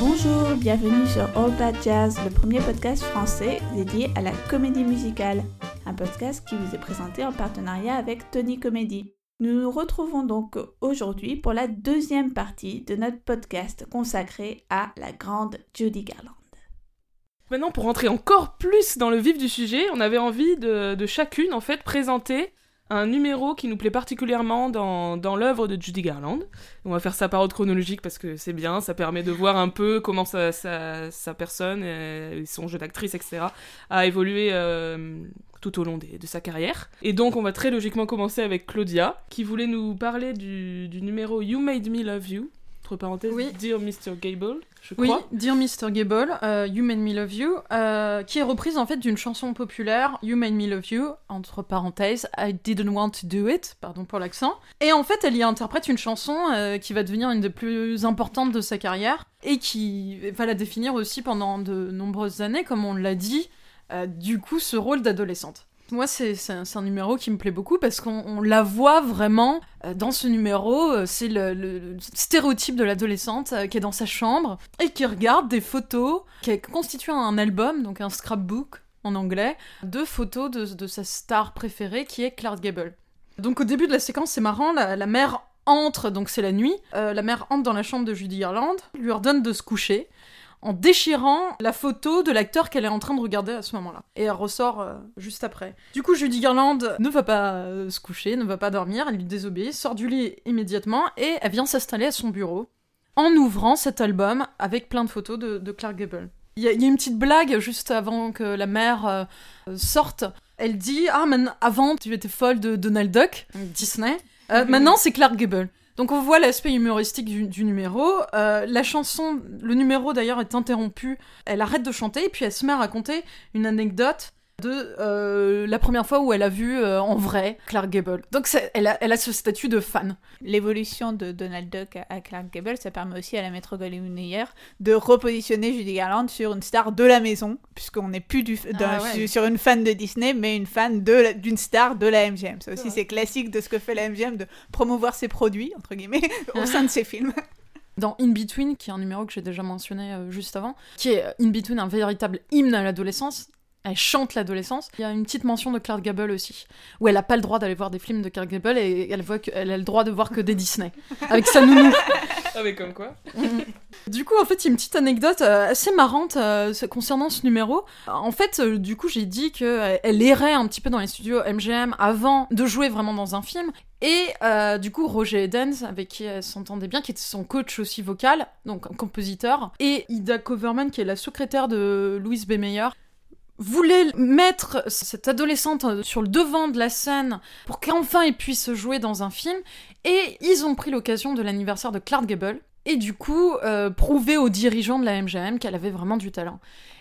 Bonjour, bienvenue sur All Bad Jazz, le premier podcast français dédié à la comédie musicale. Un podcast qui vous est présenté en partenariat avec Tony Comedy. Nous nous retrouvons donc aujourd'hui pour la deuxième partie de notre podcast consacré à la grande Judy Garland. Maintenant, pour rentrer encore plus dans le vif du sujet, on avait envie de, de chacune, en fait, présenter un numéro qui nous plaît particulièrement dans, dans l'œuvre de Judy Garland. On va faire ça par ordre chronologique parce que c'est bien, ça permet de voir un peu comment sa, sa, sa personne, et son jeu d'actrice, etc., a évolué euh, tout au long des- de sa carrière. Et donc, on va très logiquement commencer avec Claudia, qui voulait nous parler du, du numéro You Made Me Love You, entre parenthèses, Oui. Dear Mr. Gable, je Oui, crois. Dear Mr. Gable, euh, You Made Me Love You, euh, qui est reprise en fait d'une chanson populaire, You Made Me Love You, entre parenthèses, I Didn't Want to Do It, pardon pour l'accent. Et en fait, elle y interprète une chanson euh, qui va devenir une des plus importantes de sa carrière et qui va la définir aussi pendant de nombreuses années, comme on l'a dit, du coup, ce rôle d'adolescente. Moi, c'est un, numéro qui me plaît beaucoup parce qu'on on la voit vraiment euh, dans ce numéro. euh, c'est le, stéréotype de l'adolescente euh, qui est dans sa chambre et qui regarde des photos, qui a constitué un album, donc un scrapbook en anglais, de photos de, sa star préférée qui est Clark Gable. Donc au début de la séquence, c'est marrant, la, mère entre, donc c'est la nuit, la mère entre dans la chambre de Judy Garland, lui ordonne de se coucher en déchirant la photo de l'acteur qu'elle est en train de regarder à ce moment-là. Et elle ressort euh, juste après. Du coup, Judy Garland ne va pas euh, se coucher, ne va pas dormir, elle lui désobéit, sort du lit immédiatement et elle vient s'installer à son bureau en ouvrant cet album avec plein de photos de, de Clark Gable. Il y, a- il y a une petite blague juste avant que la mère euh, sorte. Elle dit Ah, maintenant, avant tu étais folle de Donald Duck, Disney. Euh. Maintenant c'est Clark Gable. Donc on voit l'aspect humoristique du, numéro. Euh, la chanson, le numéro d'ailleurs est interrompu. Elle arrête de chanter et puis elle se met à raconter une anecdote de euh, la première fois où elle a vu euh, en vrai Clark Gable. Donc elle a, elle a ce statut de fan. L'évolution de Donald Duck à- à Clark Gable, ça permet aussi à la maître Goldwyn-Mayer de repositionner Judy Garland sur une star de la maison, puisqu'on n'est plus du, Ah ouais. sur- une fan de Disney, mais une fan d'une star de la MGM. Ça aussi, c'est classique de ce que fait la MGM de promouvoir ses produits, entre guillemets, au sein de ses films. dans In Between, qui est un numéro que j'ai déjà mentionné euh, juste avant, qui est In Between un véritable hymne à l'adolescence. Elle chante l'adolescence. Il y a une petite mention de Clark Gable aussi, où elle n'a pas le droit d'aller voir des films de Clark Gable et elle, voit que, elle a le droit de voir que des Disney, avec sa nounou. Ah, mais comme quoi Du coup, en fait, il y a une petite anecdote euh, assez marrante euh, ce- concernant ce numéro. En fait, euh, du coup, j'ai dit qu'elle errait un petit peu dans les studios MGM avant de jouer vraiment dans un film. Et euh, du coup, Roger Edens, avec qui elle s'entendait bien, qui était son coach aussi vocal, donc un compositeur, et Ida Coverman, qui est la secrétaire de Louise B. Mayer, voulait mettre cette adolescente sur le devant de la scène pour qu'enfin elle puisse jouer dans un film. Et ils ont pris l'occasion de l'anniversaire de Clark Gable et du coup euh, prouver aux dirigeants de la MGM qu'elle avait vraiment du talent.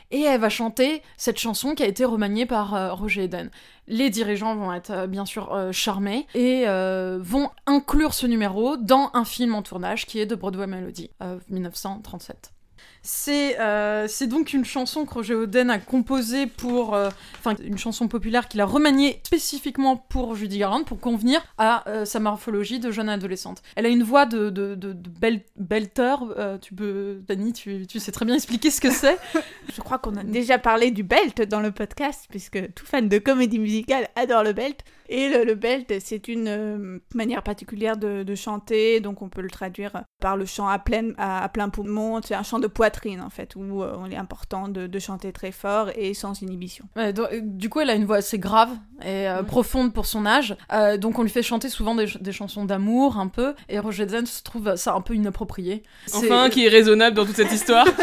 Et elle va chanter cette chanson qui a été remaniée par euh, Roger Eden. Les dirigeants vont être euh, bien sûr euh, charmés et euh, vont inclure ce numéro dans un film en tournage qui est de Broadway Melody, euh, 1937. C'est euh, c'est donc une chanson que Roger Oden a composée pour... euh, Enfin, une chanson populaire qu'il a remaniée spécifiquement pour Judy Garland pour convenir à euh, sa morphologie de jeune adolescente. Elle a une voix de, de, de, de bel- belter. tu peux... Dani, tu, sais très bien expliquer ce que c'est. Je crois qu'on a déjà parlé du belt dans le podcast, puisque tout fan de comédie musicale adore le belt. Et le, belt, c'est une manière particulière de, chanter, donc on peut le traduire par le chant à, pleine, à, à plein poumon. C'est un chant de poitrine, en fait, où euh, il est important de, de chanter très fort et sans inhibition. Ouais, du coup, elle a une voix assez grave et euh, profonde pour son âge. Euh, donc, on lui fait chanter souvent des, ch- des chansons d'amour, un peu. Et Roger Zen se trouve ça un peu inapproprié. Enfin, qui est raisonnable dans toute cette histoire.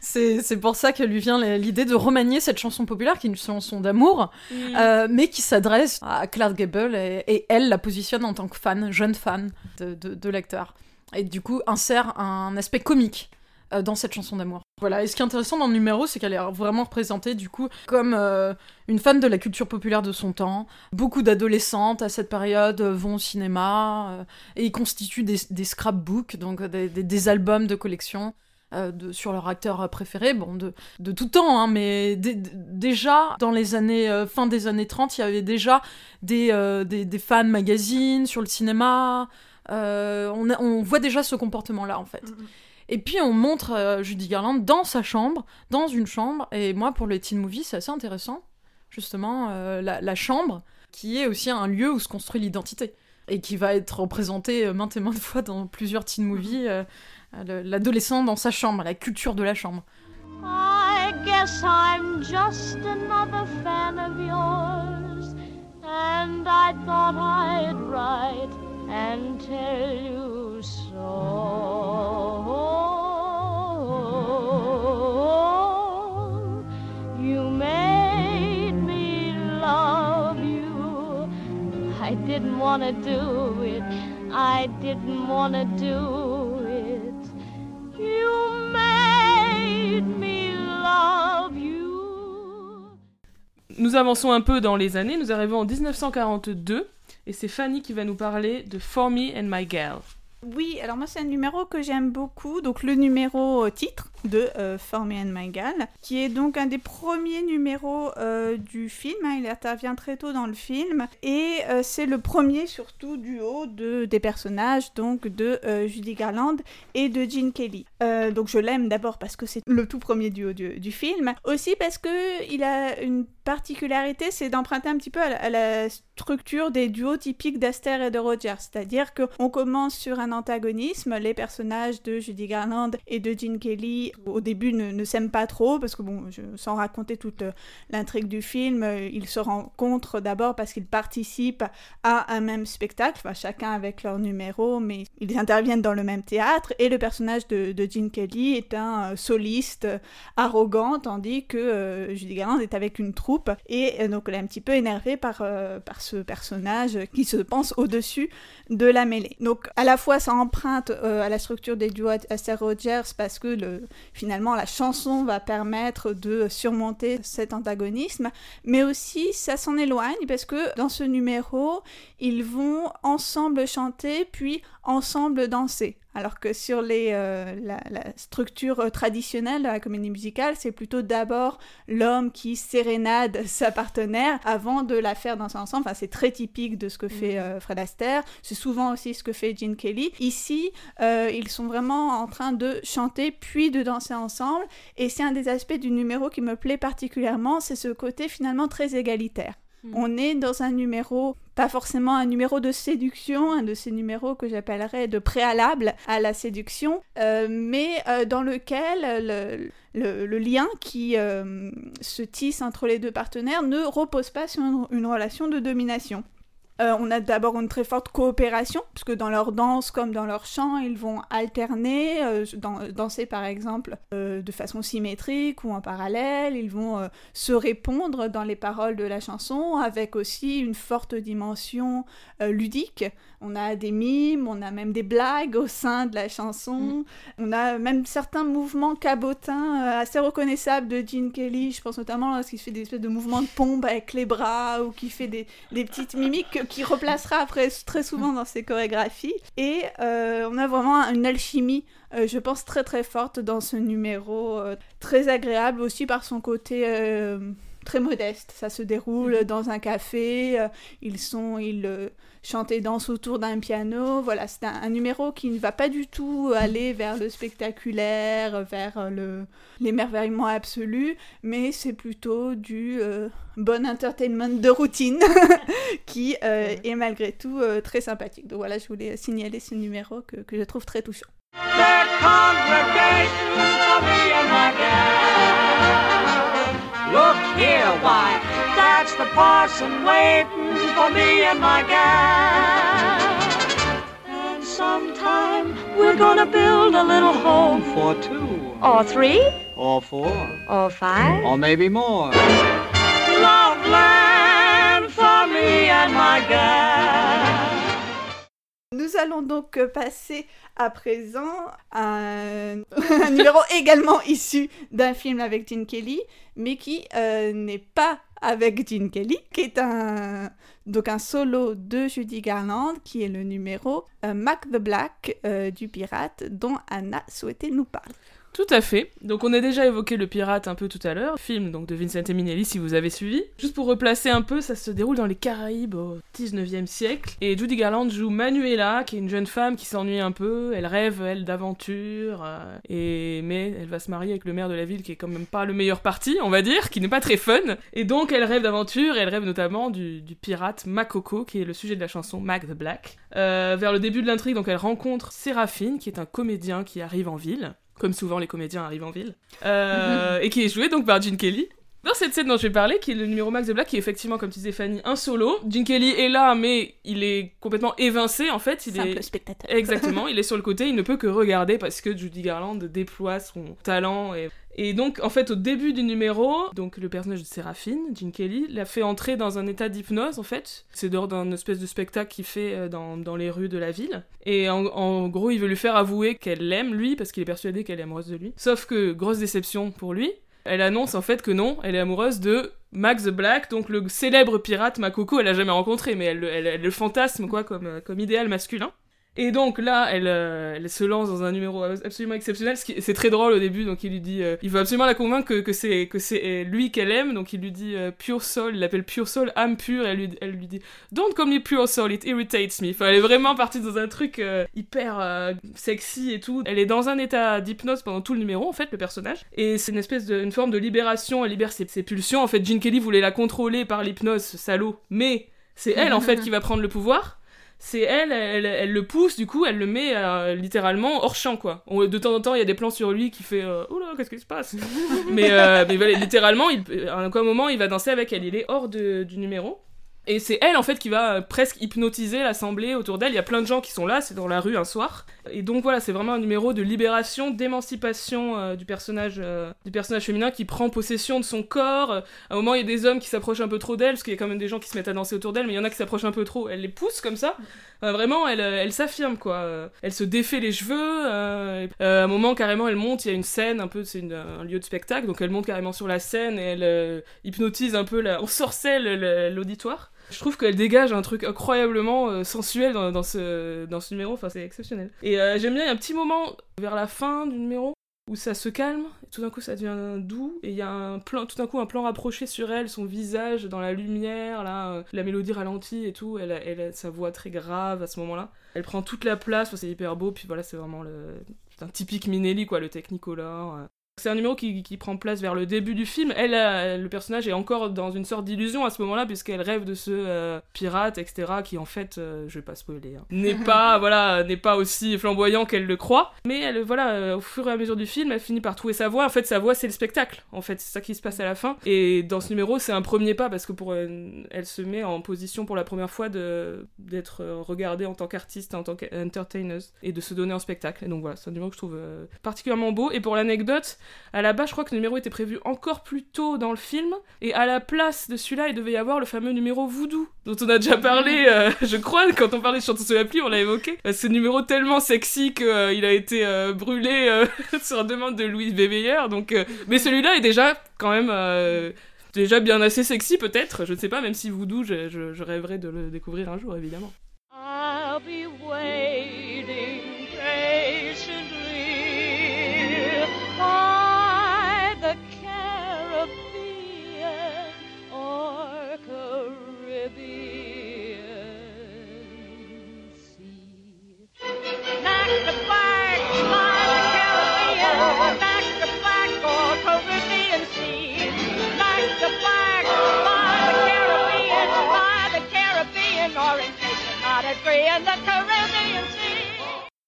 C'est pour ça que lui vient l'idée de remanier cette chanson populaire, qui est une chanson d'amour, euh, mais qui s'adresse à Clark Gable, et, et elle la positionne en tant que fan, jeune fan de, de, de l'acteur. Et du coup, insère un aspect comique euh, dans cette chanson d'amour. Voilà, et ce qui est intéressant dans le numéro, c'est qu'elle est vraiment représentée, du coup, comme euh, une fan de la culture populaire de son temps. Beaucoup d'adolescentes, à cette période, euh, vont au cinéma, et constituent des, scrapbooks, donc des, albums de collection. sur leur acteur préféré, bon, de, tout temps, hein, mais dé- dé- déjà, dans les années, fin des années 30, il y avait déjà des, euh, des, des fan magazines sur le cinéma, on, voit déjà ce comportement-là, en fait. Et puis on montre euh, Judy Garland dans sa chambre, dans une chambre. Et moi, pour le teen movie, c'est assez intéressant, justement, euh, la, chambre, qui est aussi un lieu où se construit l'identité. Et qui va être représenté euh, maintes et maintes fois dans plusieurs teen movies. le- L'adolescent dans sa chambre, la culture de la chambre. I guess I'm just another fan of yours. And I thought I'd write and tell you so. You made me love you. I didn't want to do it. I didn't want to do it. You made me love you. Nous avançons un peu dans les années, nous arrivons en 1942, et c'est Fanny qui va nous parler de For Me and My Gal. Oui, alors moi c'est un numéro que j'aime beaucoup, donc le numéro euh, titre de euh, For Me and My Gal, qui est donc un des premiers numéros euh, du film, hein, il intervient très tôt dans le film, et euh, c'est le premier surtout duo de, des personnages, donc de euh, Judy Garland et de Gene Kelly. Donc je l'aime d'abord parce que c'est le tout premier duo du, film, aussi parce que il a une particularité, c'est d'emprunter un petit peu à la, à la structure des duos typiques d'Aster et de Roger, c'est-à-dire qu'on commence sur un antagonisme, les personnages de Judy Garland et de Gene Kelly au début ne, ne s'aiment pas trop parce que bon, sans raconter toute euh, l'intrigue du film, euh, ils se rencontrent d'abord parce qu'ils participent à un même spectacle, enfin, chacun avec leur numéro, mais ils interviennent dans le même théâtre et le personnage de, de Gene Kelly est un euh, soliste arrogant tandis que euh, Judy Garland est avec une troupe et donc elle est un petit peu énervée par, par ce personnage qui se pense au-dessus de la mêlée. Donc à la fois ça emprunte à la structure des duos Aster Rogers parce que le, finalement la chanson va permettre de surmonter cet antagonisme, mais aussi ça s'en éloigne parce que dans ce numéro ils vont ensemble chanter puis ensemble danser. Alors que sur les, euh, la, la structure euh, traditionnelle de la comédie musicale, c'est plutôt d'abord l'homme qui sérénade sa partenaire avant de la faire danser ensemble. Enfin, c'est très typique de ce que fait euh, Fred Astaire. C'est souvent aussi ce que fait Gene Kelly. Ici, euh, ils sont vraiment en train de chanter puis de danser ensemble. Et c'est un des aspects du numéro qui me plaît particulièrement, c'est ce côté finalement très égalitaire. Mm. On est dans un numéro, pas forcément un numéro de séduction, un de ces numéros que j'appellerais de préalable à la séduction, euh, mais euh, dans lequel le, lien qui euh, se tisse entre les deux partenaires ne repose pas sur une relation de domination. Euh, on a d'abord une très forte coopération, puisque dans leur danse comme dans leur chant, ils vont alterner, euh, dans- danser par exemple euh, de façon symétrique ou en parallèle, ils vont se répondre dans les paroles de la chanson, avec aussi une forte dimension ludique. On a des mimes, on a même des blagues au sein de la chanson, on a même certains mouvements cabotins assez reconnaissables de Gene Kelly, je pense notamment lorsqu'il fait des espèces de mouvements de pompe avec les bras, ou qui fait des, des petites mimiques qu'il replacera après très souvent dans ses chorégraphies. Et euh, on a vraiment une alchimie, euh, je pense, très très forte dans ce numéro, euh, très agréable aussi par son côté très modeste. Ça se déroule dans un café, euh, ils sont, ils euh, chantent et dansent autour d'un piano. Voilà, c'est un, un numéro qui ne va pas du tout aller vers le spectaculaire, vers euh, le l'émerveillement absolu, mais c'est plutôt du euh, bon entertainment de routine qui euh, est malgré tout euh, très sympathique. Donc voilà, je voulais signaler ce numéro que, que je trouve très touchant. the why, that's the parson waiting for me and my gal. And sometime we're gonna build a little home for two, Or three, or four, or five. or maybe more. Loveland for me and my gal. Nous allons donc passer à présent un numéro également issu d'un film avec Gene Kelly, mais qui euh, n'est pas avec Gene Kelly, qui est un, donc un solo de Judy Garland, qui est le numéro euh, Mac the Black euh, du pirate, dont Anna souhaitait nous parler. Tout à fait. Donc on a déjà évoqué Le Pirate un peu tout à l'heure, film donc de Vincent Minelli si vous avez suivi. Juste pour replacer un peu, ça se déroule dans les Caraïbes au 19e siècle et Judy Garland joue Manuela qui est une jeune femme qui s'ennuie un peu, elle rêve elle d'aventure euh, et mais elle va se marier avec le maire de la ville qui est quand même pas le meilleur parti, on va dire, qui n'est pas très fun et donc elle rêve d'aventure et elle rêve notamment du, du pirate Makoko qui est le sujet de la chanson Mac the Black. Euh, vers le début de l'intrigue, donc elle rencontre Séraphine qui est un comédien qui arrive en ville comme souvent les comédiens arrivent en ville, euh, et qui est joué donc par Gene Kelly. Dans cette scène dont je vais parler, qui est le numéro Max de Black, qui est effectivement, comme tu disais Fanny, un solo. Gene Kelly est là, mais il est complètement évincé en fait. Il Simple est spectateur. exactement, il est sur le côté, il ne peut que regarder parce que Judy Garland déploie son talent et et donc, en fait, au début du numéro, donc le personnage de Séraphine, Gene Kelly, l'a fait entrer dans un état d'hypnose, en fait. C'est dehors d'un espèce de spectacle qu'il fait euh, dans, dans les rues de la ville. Et en, gros, il veut lui faire avouer qu'elle l'aime, lui, parce qu'il est persuadé qu'elle est amoureuse de lui. Sauf que, grosse déception pour lui, elle annonce en fait que non, elle est amoureuse de Max the Black, donc le célèbre pirate Makoko, elle l'a jamais rencontré, mais elle, elle, elle le fantasme, quoi, comme, euh, comme idéal masculin. Et donc là, elle, euh, elle se lance dans un numéro absolument exceptionnel. C'est très drôle au début, donc il lui dit, euh, il veut absolument la convaincre que, que c'est que c'est euh, lui qu'elle aime, donc il lui dit euh, pure soul, il l'appelle pure soul, âme pure, et elle lui, elle lui dit don't call me pure soul, it irritates me. Enfin, elle est vraiment partie dans un truc hyper sexy et tout. Elle est dans un état d'hypnose pendant tout le numéro, en fait, le personnage, et c'est une espèce de, une forme de libération. Elle libère ses, ses pulsions. En fait, Gene Kelly voulait la contrôler par l'hypnose, salaud, mais c'est elle en fait qui va prendre le pouvoir c'est elle, elle, elle le pousse, du coup, elle le met euh, littéralement hors champ, quoi. De temps en temps, il y a des plans sur lui qui fait euh, Oula, qu'est-ce qui se passe? Mais, euh, littéralement, il, à un moment, il va danser avec elle. Il est hors de- du numéro. Et c'est elle, en fait, qui va euh, presque hypnotiser l'assemblée autour d'elle. Il y a plein de gens qui sont là, c'est dans la rue un soir. Et donc voilà, c'est vraiment un numéro de libération, d'émancipation euh, du personnage euh, du personnage féminin qui prend possession de son corps. À un moment, il y a des hommes qui s'approchent un peu trop d'elle, parce qu'il y a quand même des gens qui se mettent à danser autour d'elle, mais il y en a qui s'approchent un peu trop. Elle les pousse comme ça. Vraiment, elle, euh, elle s'affirme, quoi. Elle se défait les cheveux. à un moment, carrément, elle monte. Il y a une scène, un peu, c'est un lieu de spectacle, donc elle monte carrément sur la scène et elle hypnotise un peu, la, on sorcelle le- l'auditoire. Je trouve qu'elle dégage un truc incroyablement euh, sensuel dans, ce, dans ce numéro, enfin c'est exceptionnel. Et euh, j'aime bien, il y a un petit moment vers la fin du numéro où ça se calme, tout d'un coup ça devient doux, et il y a un plan, tout d'un coup un plan rapproché sur elle, son visage dans la lumière, là, euh, la mélodie ralentie et tout, elle, elle a sa voix très grave à ce moment-là. Elle prend toute la place, c'est hyper beau, puis voilà, c'est vraiment un typique Minelli, quoi, le Technicolor. C'est un numéro qui, qui prend place vers le début du film. Elle, euh, le personnage est encore dans une sorte d'illusion à ce moment-là, puisqu'elle rêve de ce euh, pirate, etc., qui en fait, euh, je vais pas spoiler, hein, n'est pas, voilà, n'est pas aussi flamboyant qu'elle le croit. Mais elle, voilà, euh, au fur et à mesure du film, elle finit par trouver sa voix. En fait, sa voix, c'est le spectacle. En fait, c'est ça qui se passe à la fin. Et dans ce numéro, c'est un premier pas parce que pour, elle se met en position pour la première fois de d'être regardée en tant qu'artiste, en tant qu'entertainer, et de se donner en spectacle. Et donc voilà, c'est un numéro que je trouve euh, particulièrement beau. Et pour l'anecdote, à la base, je crois que le numéro était prévu encore plus tôt dans le film, et à la place de celui-là, il devait y avoir le fameux numéro Voodoo, dont on a déjà parlé, euh, je crois, quand on parlait de Chanson sous la pluie, on l'a évoqué. Euh, Ce numéro tellement sexy qu'il a été euh, brûlé euh, sur demande de Louise B. Meyer, donc... euh, Mais celui-là est déjà, quand même... euh, Déjà bien assez sexy peut-être, je ne sais pas, même si Voodoo, je, je, je rêverais de le découvrir un jour évidemment. I'll be waiting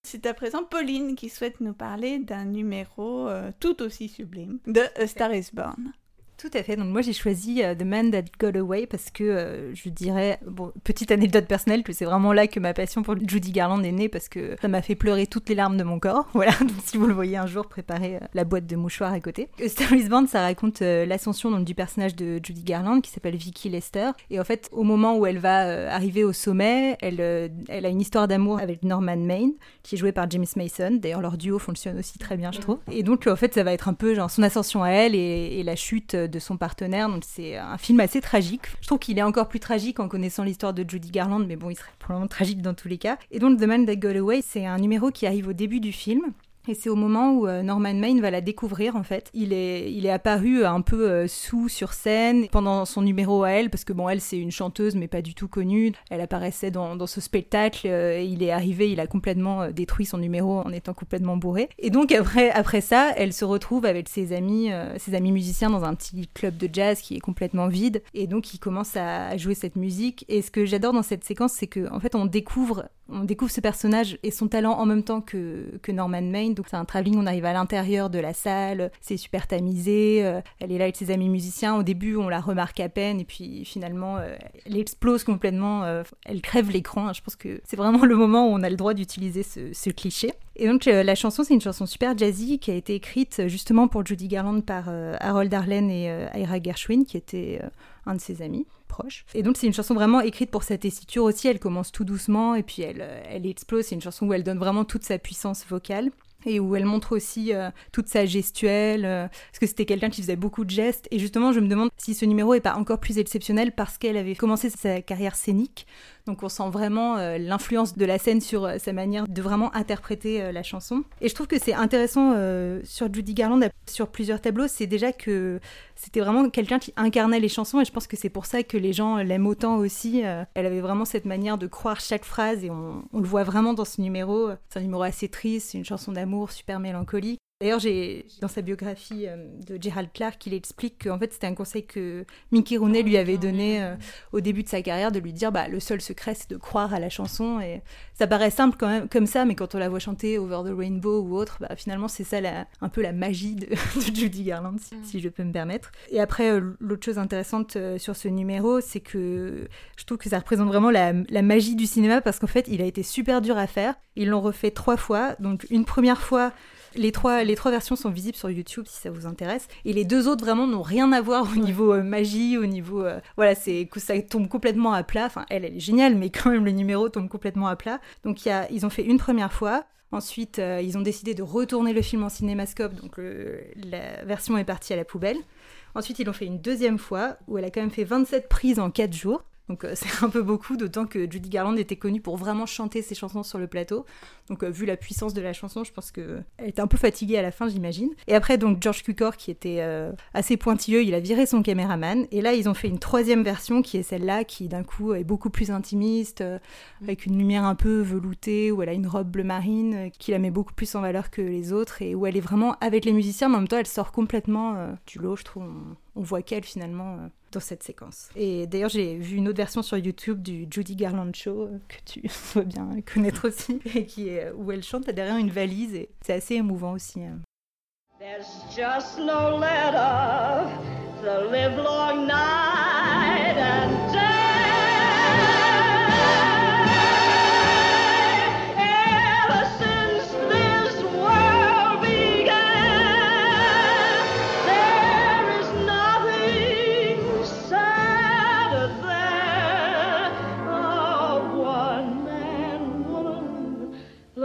C'est à présent Pauline qui souhaite nous parler d'un numéro euh, tout aussi sublime de A Star is Born. Tout à fait. Donc moi j'ai choisi euh, The Man That Got Away parce que euh, je dirais, bon, petite anecdote personnelle, que c'est vraiment là que ma passion pour Judy Garland est née parce que ça m'a fait pleurer toutes les larmes de mon corps. Voilà. Donc si vous le voyez un jour, préparez euh, la boîte de mouchoirs à côté. A Star Is Born, ça raconte euh, l'ascension donc, du personnage de Judy Garland qui s'appelle Vicky Lester. Et en fait, au moment où elle va arriver au sommet, elle, elle a une histoire d'amour avec Norman Maine qui est joué par James Mason. D'ailleurs, leur duo fonctionne aussi très bien, je trouve. Et donc, en fait, ça va être un peu genre son ascension à elle et, et la chute de son partenaire. Donc, c'est un film assez tragique. Je trouve qu'il est encore plus tragique en connaissant l'histoire de Judy Garland, mais bon, il serait probablement tragique dans tous les cas. Et donc, The Man That Got Away, c'est un numéro qui arrive au début du film. Et c'est au moment où euh, Norman Maine va la découvrir en fait. Il est, il est apparu un peu euh, sous sur scène pendant son numéro à elle, parce que bon, elle c'est une chanteuse mais pas du tout connue. Elle apparaissait dans, dans ce spectacle euh, et il est arrivé, il a complètement euh, détruit son numéro en étant complètement bourré. Et donc après, après ça, elle se retrouve avec ses amis, euh, ses amis musiciens dans un petit club de jazz qui est complètement vide. Et donc il commence à jouer cette musique. Et ce que j'adore dans cette séquence, c'est que en fait on découvre on découvre ce personnage et son talent en même temps que, Norman Maine. Donc c'est un travelling, on arrive à l'intérieur de la salle, c'est super tamisé, euh, elle est là avec ses amis musiciens. Au début, on la remarque à peine et puis finalement, euh, elle explose complètement, euh, elle crève l'écran. Je pense que c'est vraiment le moment où on a le droit d'utiliser ce, cliché. Et donc la chanson, c'est une chanson super jazzy qui a été écrite justement pour Judy Garland par Harold Arlen et Ira Gershwin, qui était euh, un de ses amis Et donc c'est une chanson vraiment écrite pour sa tessiture aussi. Elle commence tout doucement et puis elle, euh, elle explose. C'est une chanson où elle donne vraiment toute sa puissance vocale et où elle montre aussi euh, toute sa gestuelle, euh, parce que c'était quelqu'un qui faisait beaucoup de gestes. Et justement, je me demande si ce numéro est pas encore plus exceptionnel parce qu'elle avait commencé sa carrière scénique. Donc on sent vraiment euh, l'influence de la scène sur euh, sa manière de vraiment interpréter euh, la chanson. Et je trouve que c'est intéressant sur Judy Garland, sur plusieurs tableaux, c'est déjà que c'était vraiment quelqu'un qui incarnait les chansons et je pense que c'est pour ça que les gens l'aiment autant aussi. Elle avait vraiment cette manière de croire chaque phrase et on, on le voit vraiment dans ce numéro. C'est un numéro assez triste, une chanson d'amour super mélancolique. D'ailleurs, j'ai dans sa biographie euh, de Gerald Clark, il explique qu'en fait c'était un conseil que Mickey Rooney lui avait donné euh, au début de sa carrière, de lui dire bah le seul secret c'est de croire à la chanson et ça paraît simple quand même comme ça, mais quand on la voit chanter Over the Rainbow ou autre, bah finalement c'est ça la- un peu la magie de, de Judy Garland, si, si je peux me permettre. Et après euh, l'autre chose intéressante sur ce numéro, c'est que je trouve que ça représente vraiment la, la magie du cinéma parce qu'en fait il a été super dur à faire. Ils l'ont refait trois fois, donc une première fois les trois, les trois versions sont visibles sur YouTube si ça vous intéresse. Et les deux autres vraiment n'ont rien à voir au niveau euh, magie, au niveau. euh, voilà, c'est que ça tombe complètement à plat. Enfin, elle, elle est géniale, mais quand même le numéro tombe complètement à plat. Donc y a, ils ont fait une première fois. Ensuite, euh, ils ont décidé de retourner le film en cinémascope, donc le- la version est partie à la poubelle. Ensuite, ils l'ont fait une deuxième fois, où elle a quand même fait 27 prises en 4 jours. Donc euh, c'est un peu beaucoup, d'autant que Judy Garland était connue pour vraiment chanter ses chansons sur le plateau. Donc euh, vu la puissance de la chanson, je pense que elle était un peu fatiguée à la fin, j'imagine. Et après donc George Cukor qui était euh, assez pointilleux, il a viré son caméraman. Et là ils ont fait une troisième version qui est celle-là, qui d'un coup est beaucoup plus intimiste, avec une lumière un peu veloutée, où elle a une robe bleu marine, qui la met beaucoup plus en valeur que les autres, et où elle est vraiment avec les musiciens, mais en même temps elle sort complètement du lot, je trouve. On voit qu'elle finalement euh, dans cette séquence. Et d'ailleurs j'ai vu une autre version sur YouTube du Judy Garland Show, euh, que tu dois bien connaître aussi, et qui est, où elle chante derrière une valise, et c'est assez émouvant aussi. euh. There's just no let up the live long night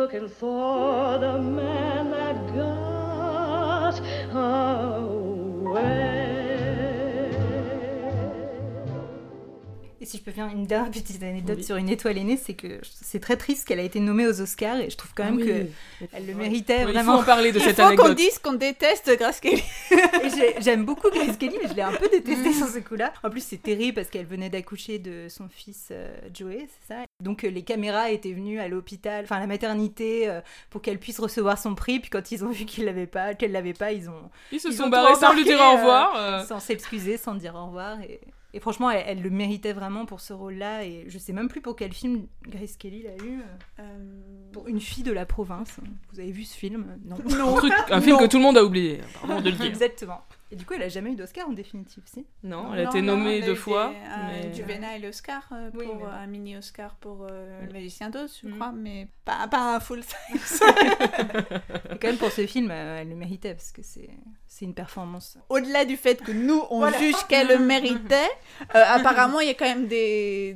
looking for the man that got away. Et si je peux faire une dernière petite anecdote Oui. sur une étoile aînée, c'est que c'est très triste qu'elle a été nommée aux Oscars, et je trouve quand même que elle le méritait Ouais, Il faut vraiment. en parler de Il cette faut qu'on anecdote. dise qu'on déteste Grace Kelly. J'aime beaucoup Grace Kelly, mais je l'ai un peu détestée Mm. sur ce coup-là. En plus, c'est terrible parce qu'elle venait d'accoucher de son fils euh, Joey, c'est ça? Donc euh, les caméras étaient venues à l'hôpital, enfin à la maternité, euh, pour qu'elle puisse recevoir son prix. Puis quand ils ont vu qu'il l'avait pas, qu'elle l'avait pas, ils ont Ils se Ils sont ont barrés sans lui dire au revoir. euh. sans s'excuser, sans dire au revoir. Et, et franchement, elle, elle le méritait vraiment pour ce rôle-là. Et je sais même plus pour quel film Grace Kelly l'a eu. euh, Pour Une fille de la province. Vous avez vu ce film? Non. Un, truc- un film que tout le monde a oublié, pardon de le dire. Exactement. Et du coup, elle a jamais eu d'Oscar en définitive, si? Non, elle a été nommée deux fois. mais- Un Juvenile Oscar euh, pour Oui, mais- un mini Oscar pour euh, le Magicien d'Oz, je Mm. crois, mais pas, pas un full size. Et quand même, pour ce film, euh, elle le méritait parce que c'est c'est une performance. Au-delà du fait que nous on Voilà. juge qu'elle le méritait, euh, apparemment il y a quand même des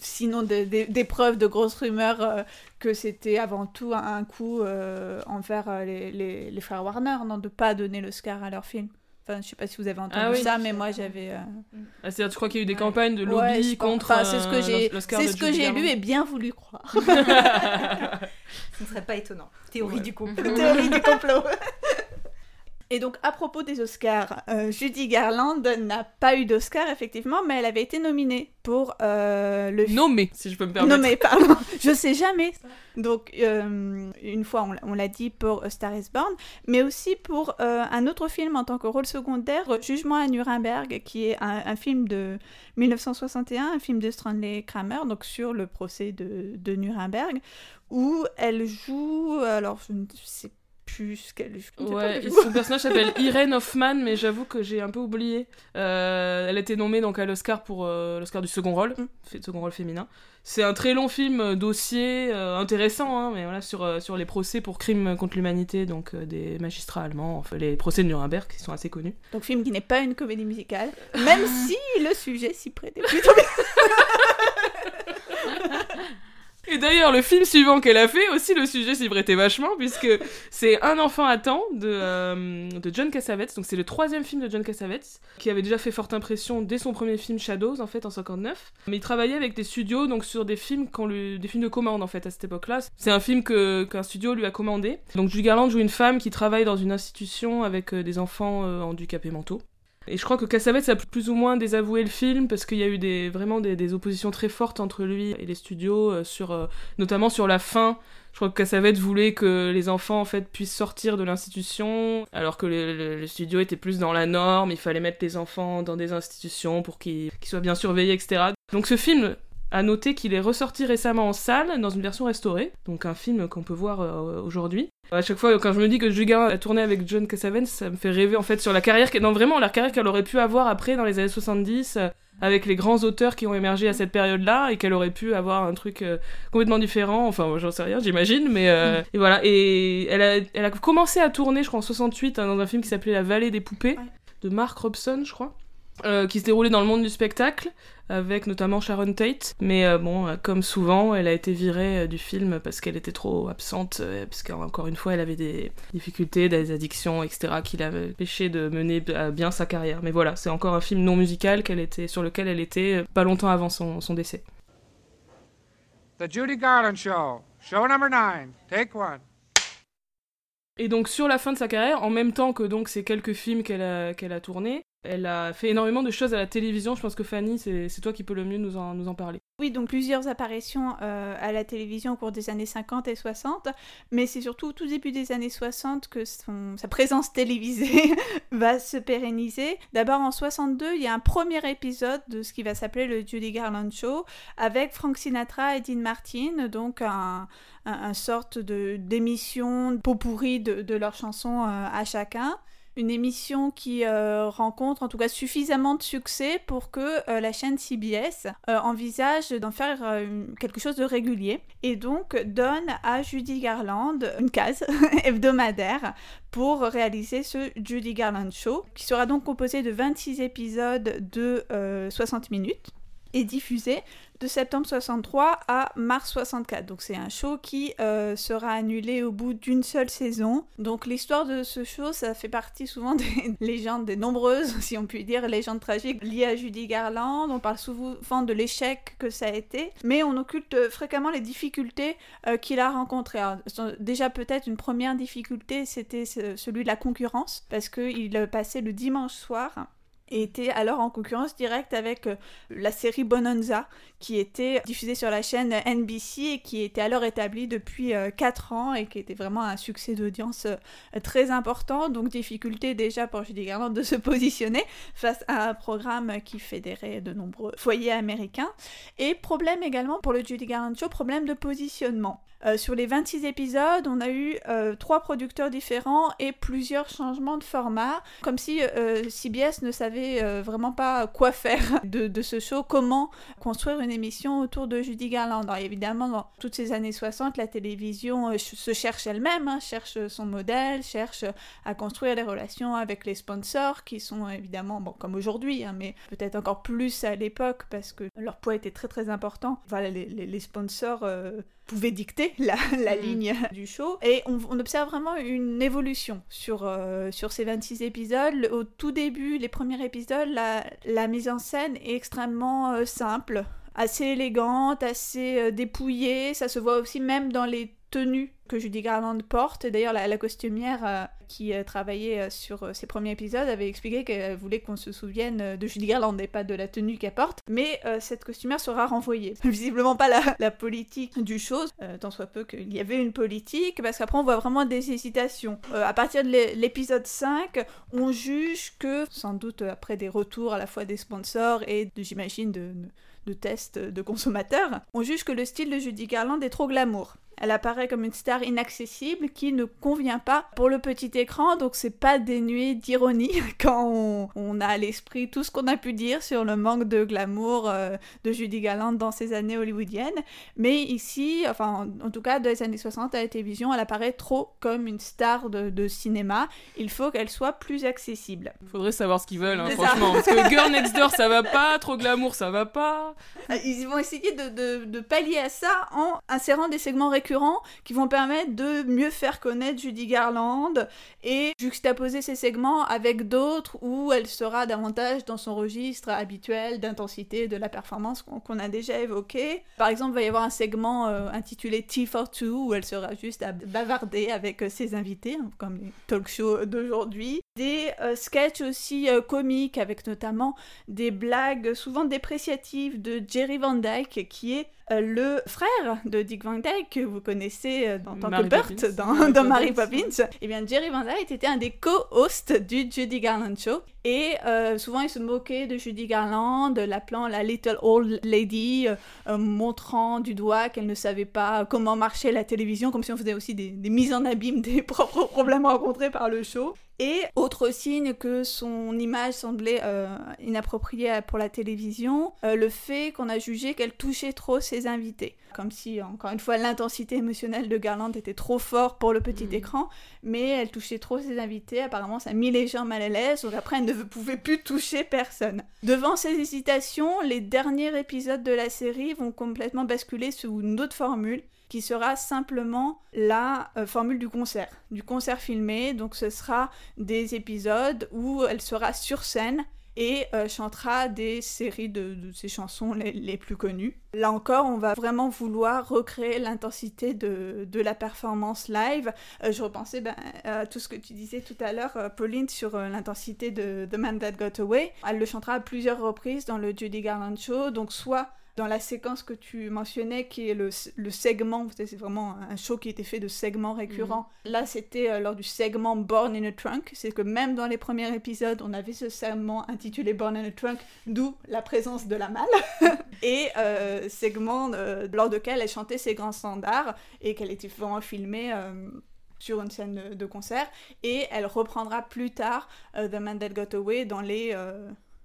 sinon des, des- des preuves de grosses rumeurs euh, que c'était avant tout un coup euh, envers euh, les, les- les frères Warner, non, de pas donner l'Oscar à leur film. Enfin, je sais pas si vous avez entendu Ah oui. ça, mais moi j'avais. euh, Ah, C'est-à-dire, tu crois qu'il y a eu des campagnes de lobby contre Enfin, c'est ce que euh, j'ai, c'est ce que j'ai lu et bien voulu croire. Ce ne serait pas étonnant. Théorie Ouais. du complot. Théorie du complot. Et donc, à propos des Oscars, euh, Judy Garland n'a pas eu d'Oscar, effectivement, mais elle avait été nominée pour euh, le film. Nommé, si je peux me permettre. Nommée, pardon. Je sais jamais. Donc, euh, une fois, on l'a- dit pour A Star is Born, mais aussi pour euh, un autre film en tant que rôle secondaire, Jugement à Nuremberg, qui est un, un film de 1961, un film de Stanley Kramer, donc sur le procès de, de Nuremberg, où elle joue. Alors, je ne sais plus ce qu'elle joue. Je ne sais pas Ouais, son personnage s'appelle Irene Hoffman, mais j'avoue que j'ai un peu oublié. Euh, elle a été nommée donc à l'Oscar pour euh, l'Oscar du second rôle, Mm. second rôle féminin. C'est un très long film euh, dossier intéressant, hein, mais voilà sur sur les procès pour crimes contre l'humanité, donc des magistrats allemands, enfin les procès de Nuremberg qui sont assez connus. Donc, film qui n'est pas une comédie musicale, même si le sujet s'y prêtait plutôt bien. Et d'ailleurs, le film suivant qu'elle a fait, aussi le sujet s'y prêtait vachement, puisque c'est Un enfant attend de, euh, de John Cassavetes. Donc c'est le troisième film de John Cassavetes, qui avait déjà fait forte impression dès son premier film Shadows, en fait, en 59. Mais il travaillait avec des studios, donc sur des films, qu'on lui- des de commande, en fait, à cette époque-là. C'est un film qu'un studio lui a commandé. Donc Judy Garland joue une femme qui travaille dans une institution avec euh, des enfants euh, handicapés mentaux. Et je crois que Cassavetes a plus ou moins désavoué le film parce qu'il y a eu des, vraiment des, oppositions très fortes entre lui et les studios, euh, sur, euh, notamment sur la fin. Je crois que Cassavetes voulait que les enfants en fait puissent sortir de l'institution, alors que le, le- le studio était plus dans la norme. Il fallait mettre les enfants dans des institutions pour qu'ils soient bien surveillés, etc. Donc ce film, à noter qu'il est ressorti récemment en salle dans une version restaurée, donc un film qu'on peut voir euh, aujourd'hui. À chaque fois, quand je me dis que Garland a tourné avec John Cassavetes, ça me fait rêver en fait sur la carrière, qu'elle- non vraiment la carrière qu'elle aurait pu avoir après dans les années 70, euh, avec les grands auteurs qui ont émergé à cette période-là, et qu'elle aurait pu avoir un truc euh, complètement différent. Enfin, j'en sais rien, j'imagine, mais et voilà. Et elle a, elle a commencé à tourner, je crois en 68, hein, dans un film qui s'appelait La Vallée des poupées de Mark Robson, je crois. Euh, qui se déroulait dans le monde du spectacle, avec notamment Sharon Tate. Mais euh, bon, euh, comme souvent, elle a été virée du film parce qu'elle était trop absente, parce qu'encore une fois, elle avait des difficultés, des addictions, etc., qui l'avaient empêché de mener à bien sa carrière. Mais voilà, c'est encore un film non musical qu'elle était, sur lequel elle était pas longtemps avant son, son décès. The Judy Garland Show. Show number nine. Take one. Et donc sur la fin de sa carrière, en même temps que donc ces quelques films qu'elle a, qu'elle a tournés, elle a fait énormément de choses à la télévision. Je pense que Fanny, c'est toi qui peux le mieux nous en, parler. Oui, donc plusieurs apparitions euh, à la télévision au cours des années 50 et 60, mais c'est surtout au tout début des années 60 que sa présence télévisée va se pérenniser. D'abord en 62, il y a un premier épisode de ce qui va s'appeler le Judy Garland Show avec Frank Sinatra et Dean Martin, donc un, sorte de d'émission pot pourri de, de leurs chansons euh, à chacun une émission qui euh, rencontre en tout cas suffisamment de succès pour que euh, la chaîne CBS euh, envisage d'en faire quelque chose de régulier et donc donne à Judy Garland une case hebdomadaire pour réaliser ce Judy Garland Show qui sera donc composé de 26 épisodes de euh, 60 minutes et diffusé de septembre 63 à mars 64. Donc c'est un show qui euh, sera annulé au bout d'une seule saison. Donc l'histoire de ce show, ça fait partie souvent des légendes, des nombreuses, si on peut dire, légendes tragiques liées à Judy Garland. On parle souvent de l'échec que ça a été, mais on occulte fréquemment les difficultés euh, qu'il a rencontrées. Déjà peut-être une première difficulté, c'était ce- celui de la concurrence, parce qu'il passait le dimanche soir était alors en concurrence directe avec euh, la série Bonanza qui était diffusée sur la chaîne NBC et qui était alors établie depuis 4 ans et qui était vraiment un succès d'audience euh, très important. Donc difficulté déjà pour Judy Garland de se positionner face à un programme qui fédérait de nombreux foyers américains. Et problème également pour le Judy Garland Show, problème de positionnement. Euh, sur les 26 épisodes, on a eu euh, trois producteurs différents et plusieurs changements de format, comme si euh, CBS ne savait vraiment pas quoi faire de, ce show, comment construire une émission autour de Judy Garland. Alors, évidemment, dans toutes ces années 60, la télévision se cherche elle-même, hein, cherche son modèle, cherche à construire des relations avec les sponsors, qui sont évidemment, bon, comme aujourd'hui, hein, mais peut-être encore plus à l'époque, parce que leur poids était très très important. Voilà, les, sponsors... pouvait dicter la, la Mhm. ligne du show. Et on, on observe vraiment une évolution sur, euh, sur ces 26 épisodes. Au tout début, les premiers épisodes, la, la mise en scène est extrêmement euh, simple, assez élégante, assez euh, dépouillée. Ça se voit aussi même dans les tenues que Judy Garland porte. D'ailleurs, la, la costumière euh, qui euh, travaillait euh, sur ces premiers épisodes avait expliqué qu'elle voulait qu'on se souvienne de Judy Garland et pas de la tenue qu'elle porte. Mais cette costumière sera renvoyée. Visiblement pas la, politique du euh, tant soit peu qu'il y avait une politique, parce qu'après on voit vraiment des hésitations. À partir de l'é- l'épisode 5, on juge que, sans doute après des retours à la fois des sponsors et j'imagine, de, de tests de consommateurs, on juge que le style de Judy Garland est trop glamour. Elle apparaît comme une star inaccessible qui ne convient pas pour le petit écran, donc c'est pas dénué d'ironie quand on, on a à l'esprit tout ce qu'on a pu dire sur le manque de glamour euh, de Judy Garland dans ces années hollywoodiennes. Mais ici, enfin en, en tout cas dans les années 60 à la télévision, elle apparaît trop comme une star de, de cinéma. Il faut qu'elle soit plus accessible. Faudrait savoir ce qu'ils veulent, hein, franchement. Parce que Girl Next Door, ça va pas, trop glamour, ça va pas. Euh, Ils vont essayer de, de- de pallier à ça en insérant des segments récurrents qui vont permettre de mieux faire connaître Judy Garland et juxtaposer ces segments avec d'autres où elle sera davantage dans son registre habituel d'intensité de la performance qu'on a déjà évoqué. Par exemple, il va y avoir un segment euh, intitulé Tea for Two où elle sera juste à bavarder avec euh, ses invités, hein, comme les talk shows d'aujourd'hui. Des euh, sketchs aussi euh, comiques avec notamment des blagues souvent dépréciatives de Jerry Van Dyke, qui est euh, le frère de Dick Van Dyke, que vous connaissez euh, en tant Mary que Burt Poppins. dans, dans Mary Poppins. Et bien, Jerry Van Dyke était un des co-hosts du Judy Garland Show. Et souvent, il se moquait de Judy Garland, l'appelant la Little Old Lady, montrant du doigt qu'elle ne savait pas comment marchait la télévision, comme si on faisait aussi des, des mises en abîme des propres problèmes rencontrés par le show. Et autre signe que son image semblait euh, inappropriée pour la télévision, euh, le fait qu'on a jugé qu'elle touchait trop ses invités. Comme si, encore une fois, l'intensité émotionnelle de Garland était trop forte pour le petit Mhm. écran, mais elle touchait trop ses invités. Apparemment, ça a mis les gens mal à l'aise, donc après, elle ne pouvait plus toucher personne. Devant ces hésitations, les derniers épisodes de la série vont complètement basculer sous une autre formule qui sera simplement la euh, formule du concert, du concert filmé. Donc ce sera des épisodes où elle sera sur scène et euh, chantera des séries de, de ses chansons les, plus connues. Là encore, on va vraiment vouloir recréer l'intensité de, de la performance live. Euh, je repensais ben, à tout ce que tu disais tout à l'heure, Pauline, sur l'intensité de The Man That Got Away. Elle le chantera à plusieurs reprises dans le Judy Garland Show, donc soit dans la séquence que tu mentionnais, qui est le, le segment, c'est vraiment un show qui était fait de segments récurrents. Là, c'était euh, lors du segment Born in a Trunk. C'est que même dans les premiers épisodes, on avait ce segment intitulé Born in a Trunk, d'où la présence de la malle. et euh, segment euh, lors duquel elle chantait ses grands standards et qu'elle était vraiment filmée. euh, sur une scène de, de concert et elle reprendra plus tard The Man That Got Away dans les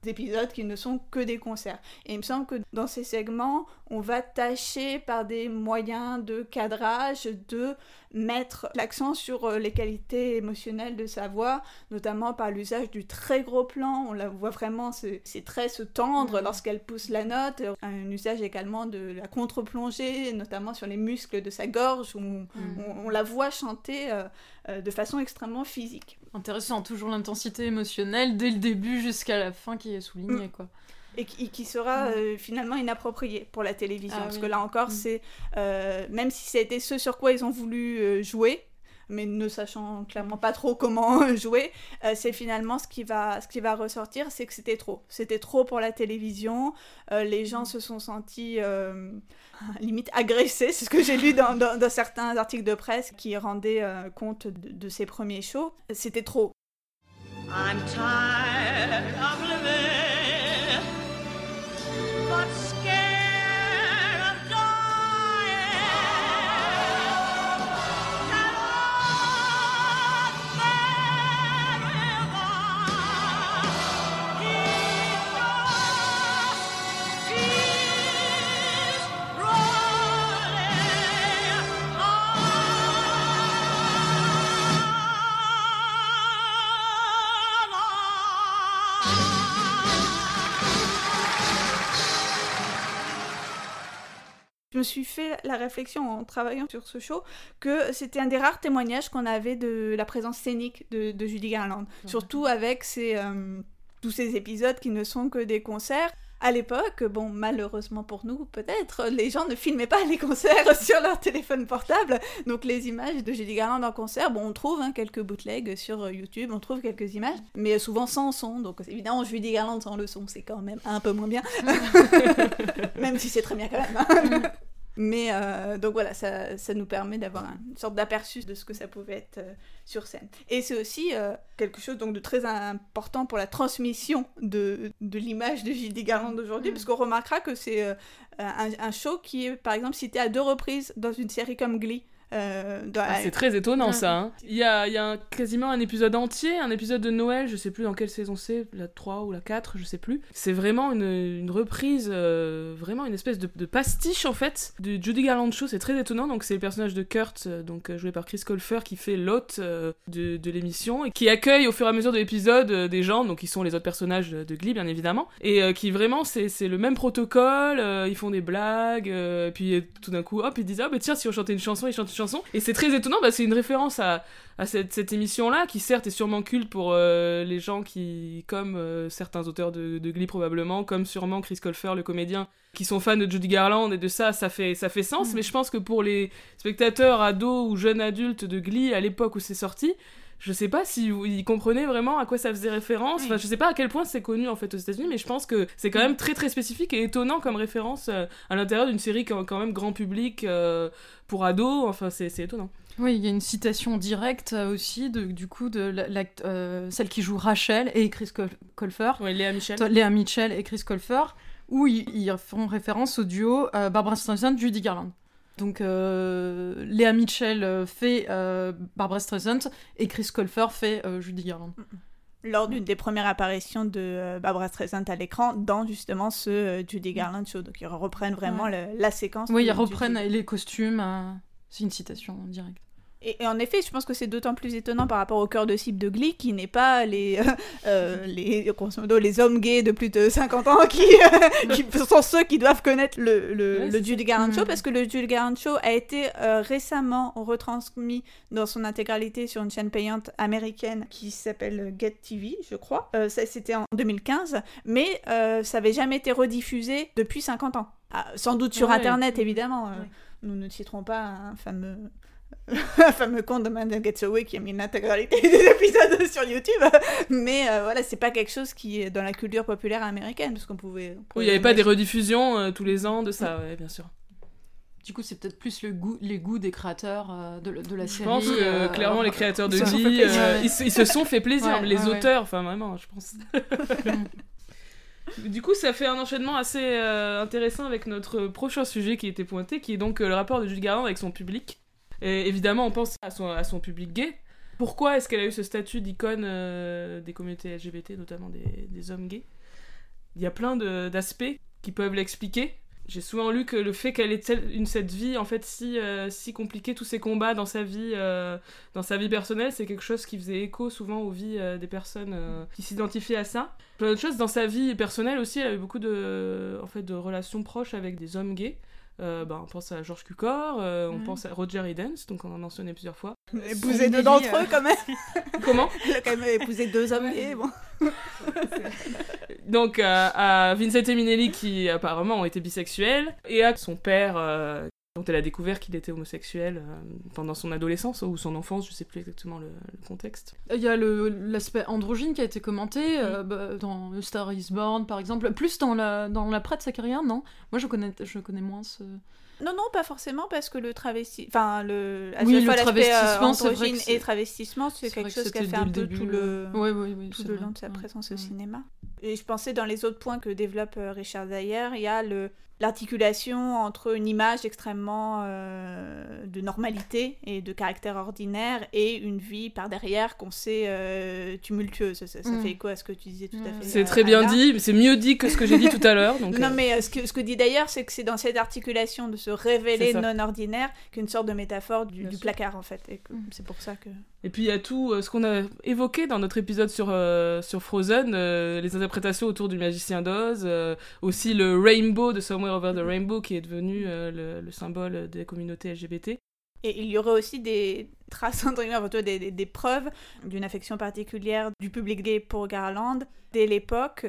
épisodes qui ne sont que des concerts. Et il me semble que dans ces segments, on va tâcher par des moyens de cadrage de mettre l'accent sur euh, les qualités émotionnelles de sa voix, notamment par l'usage du très gros plan. On la voit vraiment, ses, ses traits se tendre Mhm. lorsqu'elle pousse la note. Un usage également de la contre-plongée, notamment sur les muscles de sa gorge, où on, Mhm. on- on la voit chanter euh, euh, de façon extrêmement physique. Intéressant, toujours l'intensité émotionnelle dès le début jusqu'à la fin qui est soulignée, quoi. et qui, qui sera Mm. euh, finalement inapproprié pour la télévision. Ah parce oui. que là encore, Mm. c'est euh, même si c'était ce sur quoi ils ont voulu jouer, mais ne sachant clairement pas trop comment jouer, euh, c'est finalement ce qui va ressortir, c'est que c'était trop. C'était trop pour la télévision. Euh, les gens se sont sentis euh, limite agressés. C'est ce que j'ai lu dans, certains articles de presse qui rendaient compte de, de ces premiers shows. C'était trop. Je me suis fait la réflexion en travaillant sur ce show que c'était un des rares témoignages qu'on avait de la présence scénique de, de Judy Garland. Surtout avec euh, tous ces épisodes qui ne sont que des concerts. À l'époque, bon, malheureusement pour nous, peut-être, les gens ne filmaient pas les concerts sur leur téléphone portable. Donc les images de Judy Garland en concert, bon, on trouve hein, quelques bootlegs sur euh, YouTube, on trouve quelques images, mais souvent sans son. Donc évidemment, Judy Garland sans le son, c'est quand même un peu moins bien. même si c'est très bien quand même. Mais euh, donc voilà, ça, ça nous permet d'avoir une sorte d'aperçu de ce que ça pouvait être euh, sur scène. Et c'est aussi euh, quelque chose donc de très important pour la transmission de, de l'image de Judy Garland aujourd'hui, parce qu'on remarquera que c'est un, un show qui est par exemple cité à deux reprises dans une série comme Glee. Euh, Ah, c'est très étonnant ça. hein. Il y a, il y a un- quasiment un épisode entier, un épisode de Noël, je sais plus dans quelle saison c'est, la 3 ou la 4, je sais plus. C'est vraiment une, une reprise, euh, vraiment une espèce de, de pastiche en fait du Judy Garland Show, c'est très étonnant. Donc c'est le personnage de Kurt, euh, donc joué par Chris Colfer, qui fait l'hôte euh, de, de l'émission et qui accueille au fur et à mesure de l'épisode des gens, donc qui sont les autres personnages de, de Glee bien évidemment, et qui vraiment c'est le même protocole, ils font des blagues, puis tout d'un coup hop ils disent ah bah tiens si on chantait une chanson, ils chantent une chanson, et c'est très étonnant, bah, c'est une référence à, à cette, cette émission-là, qui certes est sûrement culte pour euh, les gens qui, comme euh, certains auteurs de, de Glee probablement, comme sûrement Chris Colfer, le comédien, qui sont fans de Judy Garland et de ça, ça fait, ça fait sens, mais je pense que pour les spectateurs, ados ou jeunes adultes de Glee à l'époque où c'est sorti, je sais pas si vous- ils comprenaient vraiment à quoi ça faisait référence. Enfin, je sais pas à quel point c'est connu en fait aux États-Unis, mais je pense que c'est quand même très très spécifique et étonnant comme référence euh, à l'intérieur d'une série quand, quand même grand public euh, pour ados. Enfin, c'est étonnant. Oui, il y a une citation directe euh, aussi, de, du coup, de la- euh, celle qui joue Rachel et Chris Col- Colfer, Ouais, Léa Michel. Léa Mitchell et Chris Colfer, où ils, ils font référence au duo euh, Barbara Streisand-Judy Garland. Donc, euh, Léa Mitchell euh, fait euh, Barbara Streisand et Chris Colfer fait euh, Judy Garland. lors d'une des premières apparitions de Barbara Streisand à l'écran dans justement ce Judy Garland show. Donc ils reprennent vraiment le- la séquence. Oui, ils reprennent les costumes. c'est une citation directe. Et, et en effet, je pense que c'est d'autant plus étonnant par rapport au cœur de cible de Glee, qui n'est pas les, euh, euh, les, modo, les hommes gays de plus de 50 ans qui, euh, qui sont ceux qui doivent connaître le, le, Ouais, le c'est Judy Garland Show, Mm. parce que le Judy Garland Show a été euh, récemment retransmis dans son intégralité sur une chaîne payante américaine qui s'appelle Get TV, je crois. Ça, c'était en 2015, mais ça n'avait jamais été rediffusé depuis 50 ans. Ah, sans doute sur Ouais. Internet, évidemment. Ouais. Nous ne citerons pas un fameux un fameux compte de Man That Gets Away qui a mis l'intégralité des épisodes sur YouTube. Mais euh, voilà, c'est pas quelque chose qui est dans la culture populaire américaine, parce qu'on pouvait. il n'y avait pas des rediffusions euh, tous les ans de ça, ouais, bien sûr. Du coup, c'est peut-être plus le goût, les goûts des créateurs euh, de, de la Je série. pense que euh, clairement les créateurs de ils se sont fait Glee, euh, ils, se, ils se sont fait plaisir, Ouais, les ouais, auteurs, enfin vraiment, je pense. du coup, ça fait un enchaînement assez euh, intéressant avec notre prochain sujet qui était pointé, qui est donc euh, le rapport de Judy Garland avec son public. Et évidemment, on pense à son, public gay. Pourquoi est-ce qu'elle a eu ce statut d'icône euh, des communautés LGBT, notamment des, hommes gays? Il y a plein d'aspects qui peuvent l'expliquer. J'ai souvent lu que le fait qu'elle ait une, cette vie en fait si, euh, si compliquée, tous ces combats dans sa vie, euh, dans sa vie personnelle, c'est quelque chose qui faisait écho souvent aux vies des personnes qui s'identifiaient à ça. Plein d'autres choses dans sa vie personnelle aussi, elle a eu beaucoup de, en fait, de relations proches avec des hommes gays. Euh, bah, on pense à George Cukor, euh, on pense à Roger Edens, donc on en a mentionné plusieurs fois. Épouser deux d'entre euh. eux, quand même. Comment Elle a quand même épousé deux hommes bon. Donc à, à Vincent et Minnelli qui apparemment ont été bisexuels et à son père euh, dont elle a découvert qu'il était homosexuel euh, pendant son adolescence ou son enfance, je sais plus exactement le, le contexte. Il y a l'aspect androgyne qui a été commenté euh, bah, dans A Star is Born, par exemple. Plus dans la dans l'après de sa carrière, non? Moi, je connais, je connais moins ce... Non, non, pas forcément, parce que le travesti... Enfin, le... à Oui, le fois, euh, travestissement, c'est vrai androgyne que et travestissement, c'est quelque chose qui a fait un peu début, tout le... Oui, oui, oui. tout le vrai. long de sa Ouais, présence au ouais. cinéma. Et je pensais dans les autres points que développe Richard Dyer, il y a le l'articulation entre une image extrêmement euh, de normalité et de caractère ordinaire et une vie par derrière qu'on sait euh, tumultueuse. Ça, ça Mm. fait écho à ce que tu disais tout à Ouais. fait. C'est euh, très bien dit, c'est mieux dit que ce que j'ai dit tout à l'heure. Donc, Non, euh, mais euh, ce, que, ce que dit d'ailleurs, c'est que c'est dans cette articulation de se révéler non ordinaire qu'une sorte de métaphore du, placard, en fait. Et que Mm. c'est pour ça que. Et puis il y a tout euh, ce qu'on a évoqué dans notre épisode sur, euh, sur Frozen, euh, les interprétations autour du magicien d'Oz, aussi le Rainbow de Somewhere Over the Rainbow qui est devenu le, le symbole des communautés LGBT. Et il y aurait aussi des traces, entre guillemets, des- des preuves d'une affection particulière du public gay pour Garland dès l'époque.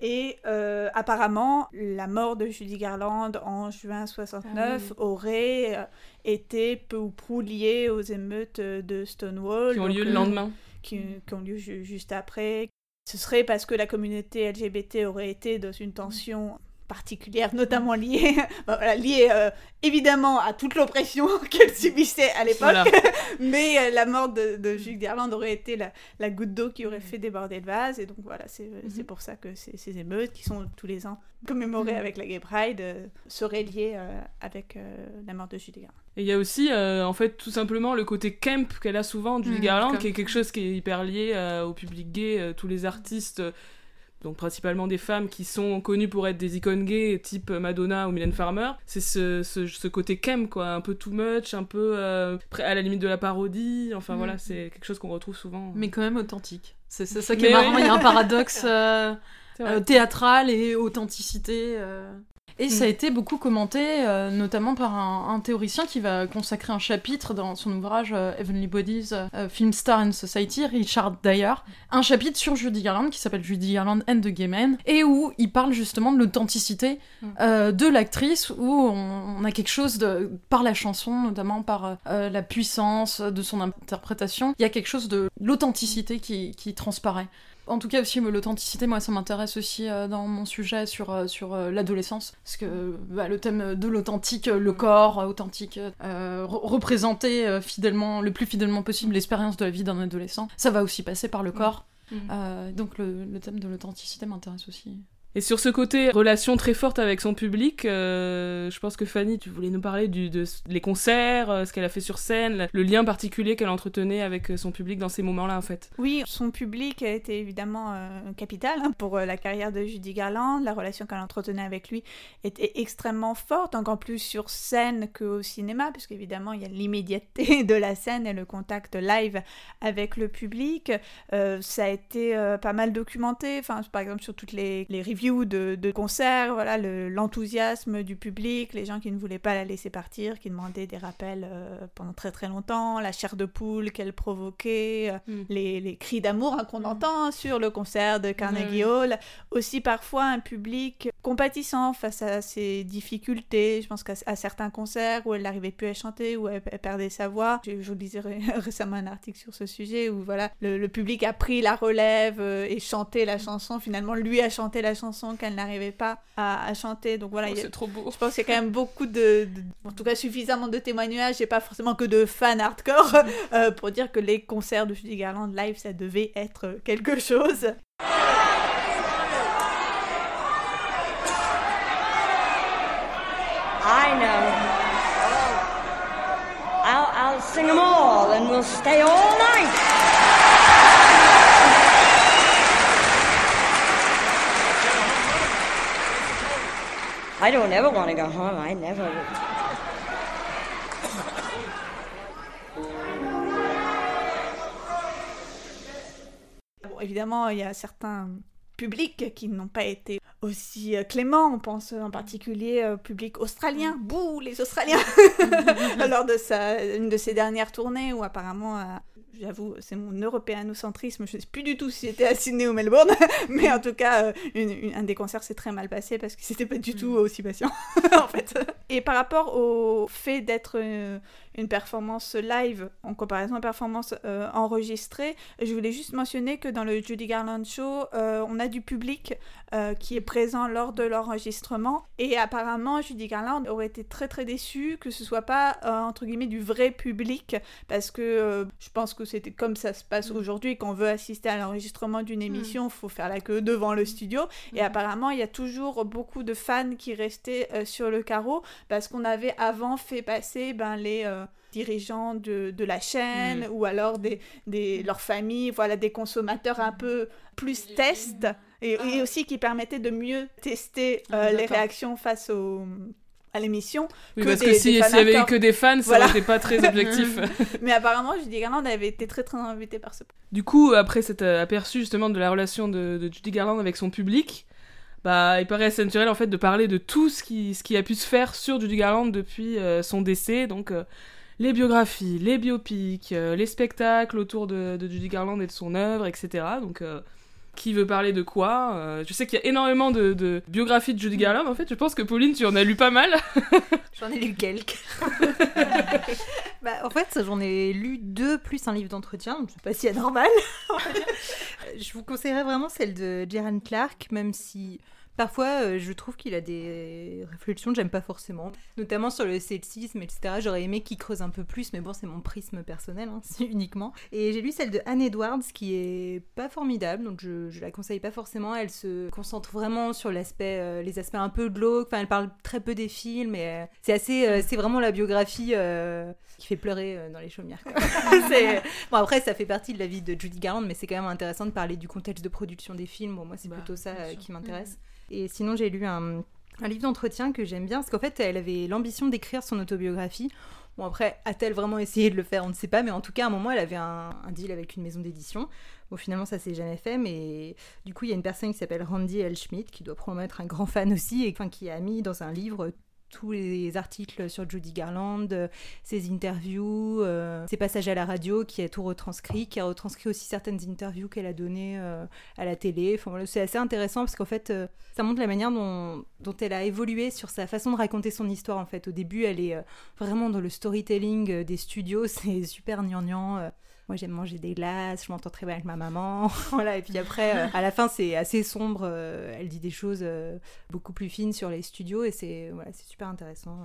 Et euh, apparemment, la mort de Judy Garland en juin 69 aurait euh, été peu ou prou liée aux émeutes de Stonewall. qui ont donc, lieu le euh, lendemain. qui, qui ont lieu ju- juste après. Ce serait parce que la communauté LGBT aurait été dans une tension particulière, notamment liée, bah voilà, liée euh, évidemment à toute l'oppression qu'elle subissait à l'époque, Voilà. mais euh, la mort de, de Jules Garland aurait été la, la goutte d'eau qui aurait fait déborder le vase, et donc voilà, c'est c'est pour ça que ces, ces émeutes, qui sont tous les ans commémorées avec la Gay Pride, euh, seraient liées euh, avec euh, la mort de Jules Garland. Et il y a aussi, euh, en fait, tout simplement le côté camp qu'elle a souvent, Judy Mm, Garland, qui est quelque chose qui est hyper lié euh, au public gay. euh, tous les artistes, euh, donc principalement des femmes qui sont connues pour être des icônes gays, type Madonna ou Mylène Farmer, c'est ce, ce, ce côté camp, quoi, un peu too much, un peu euh, à la limite de la parodie. Enfin Mm. voilà, c'est quelque chose qu'on retrouve souvent. Mais quand même authentique. C'est ça qui Mais est marrant, oui. il y a un paradoxe euh, euh, théâtral et authenticité. Et ça a été beaucoup commenté, euh, notamment par un, un théoricien qui va consacrer un chapitre dans son ouvrage euh, Heavenly Bodies, euh, Film Star and Society, Richard Dyer, un chapitre sur Judy Garland qui s'appelle Judy Garland and the Gay Men, et où il parle justement de l'authenticité euh, de l'actrice, où on, on a quelque chose de, par la chanson, notamment par la puissance de son interprétation, il y a quelque chose de l'authenticité qui, qui transparaît. En tout cas aussi l'authenticité, moi ça m'intéresse aussi euh, dans mon sujet sur, euh, sur euh, l'adolescence, parce que bah, le thème de l'authentique, le corps authentique, euh, re- représenter fidèlement, le plus fidèlement possible l'expérience de la vie d'un adolescent, ça va aussi passer par le corps. Mm. Euh, donc le, le thème de l'authenticité m'intéresse aussi. Et sur ce côté relation très forte avec son public, euh, je pense que Fanny, tu voulais nous parler du, les concerts, euh, ce qu'elle a fait sur scène, le lien particulier qu'elle entretenait avec euh, son public dans ces moments-là en fait. Oui, son public a été évidemment capital hein, pour la carrière de Judy Garland. La relation qu'elle entretenait avec lui était extrêmement forte, encore plus sur scène qu'au cinéma, puisque évidemment il y a l'immédiateté de la scène et le contact live avec le public. Ça a été pas mal documenté, enfin, par exemple sur toutes les, les reviews de, de concerts, voilà, le- l'enthousiasme du public, les gens qui ne voulaient pas la laisser partir, qui demandaient des rappels euh, pendant très très longtemps, la chair de poule qu'elle provoquait, euh, Mm. les, les cris d'amour hein, qu'on entend sur le concert de Carnegie. Hall. Aussi parfois un public compatissant face à ses difficultés. Je pense qu'à certains concerts où elle n'arrivait plus à chanter, où elle, elle perdait sa voix. Je, je lisais ré- récemment un article sur ce sujet où voilà, le, le public a pris la relève euh, et chanté la chanson. Finalement, lui a chanté la chanson qu'elle n'arrivait pas à, à chanter. Donc voilà, Oh, il y a- c'est trop beau. je pense qu'il y a quand même beaucoup de, de- en tout cas suffisamment de témoignages et pas forcément que de fans hardcore euh, pour dire que les concerts de Judy Garland live ça devait être quelque chose. I know. I'll, I'll sing them all and we'll stay all night. I don't ever want to go home. I never would. Évidemment, il y a certains publics qui n'ont pas été aussi euh, cléments. On pense en particulier au public australien. Bouh, les Australiens Lors de sa, une de ses dernières tournées où apparemment... euh, J'avoue, c'est mon européanocentrisme. Je ne sais plus du tout si c'était à Sydney ou Melbourne, mais en tout cas, euh, une- une- un des concerts s'est très mal passé parce que c'était pas du tout aussi patient, en fait. Et par rapport au fait d'être euh, une performance live en comparaison à une performance euh, enregistrée, je voulais juste mentionner que dans le Judy Garland Show, euh, on a du public euh, qui est présent lors de l'enregistrement. Et apparemment, Judy Garland aurait été très très déçue que ce soit pas, euh, entre guillemets, du vrai public, parce que euh, je pense que c'était comme ça se passe aujourd'hui, quand on veut assister à l'enregistrement d'une émission, il faut faire la queue devant le studio. Et apparemment, il y a toujours beaucoup de fans qui restaient sur le carreau, parce qu'on avait avant fait passer ben, les... euh, dirigeants de, de la chaîne ou alors des, des, leurs familles, voilà, des consommateurs un peu plus test et, et aussi qui permettaient de mieux tester euh, Ah, les d'accord. réactions face au, à l'émission. Oui, que parce des- que si- s'il y avait eu que des fans, ça Voilà. été pas très objectif. Mais apparemment, Judy Garland avait été très très invitée par ce. Du coup, après cet euh, aperçu justement de la relation de, de Judy Garland avec son public, bah, il paraît assez naturel en fait de parler de tout ce qui, ce qui a pu se faire sur Judy Garland depuis euh, son décès, donc euh, les biographies, les biopics, euh, les spectacles autour de, de Judy Garland et de son œuvre, etc. Donc, euh, qui veut parler de quoi Euh, Je sais qu'il y a énormément de, de biographies de Judy Garland. En fait, je pense que Pauline, tu en as lu pas mal. J'en ai lu quelques. bah, en fait, j'en ai lu deux plus un livre d'entretien, donc c'est pas si anormal. je vous conseillerais vraiment celle de Gerard Clark, même si parfois euh, je trouve qu'il a des réflexions que j'aime pas forcément, notamment sur le sexisme, etc. J'aurais aimé qu'il creuse un peu plus, mais bon, c'est mon prisme personnel, hein, uniquement. Et j'ai lu celle de Anne Edwards qui est pas formidable, donc je, je la conseille pas forcément. Elle se concentre vraiment sur l'aspect, euh, les aspects un peu glauques. Enfin, elle parle très peu des films, et euh, c'est assez, c'est vraiment la biographie. qui fait pleurer dans les chaumières. bon après ça fait partie de la vie de Judy Garland, mais c'est quand même intéressant de parler du contexte de production des films. Bon moi c'est Bah, plutôt ça qui m'intéresse. Et sinon j'ai lu un, livre d'entretien que j'aime bien parce qu'en fait elle avait l'ambition d'écrire son autobiographie. Bon après a-t-elle vraiment essayé de le faire? On ne sait pas, mais en tout cas à un moment elle avait un, un deal avec une maison d'édition. Bon finalement ça s'est jamais fait, mais du coup il y a une personne qui s'appelle Randy L. Schmidt qui doit probablement être un grand fan aussi et enfin, qui a mis dans un livre tous les articles sur Judy Garland, euh, ses interviews, euh, ses passages à la radio, qui a tout retranscrit, qui a retranscrit aussi certaines interviews qu'elle a données euh, à la télé. C'est assez intéressant parce qu'en fait, ça montre la manière dont, elle a évolué sur sa façon de raconter son histoire. En fait, au début, elle est vraiment dans le storytelling des studios, c'est super gnangnan. Moi j'aime manger des glaces, je m'entends très bien avec ma maman. voilà, et puis après, euh, à la fin, c'est assez sombre. euh, elle dit des choses euh, beaucoup plus fines sur les studios et c'est voilà, super intéressant.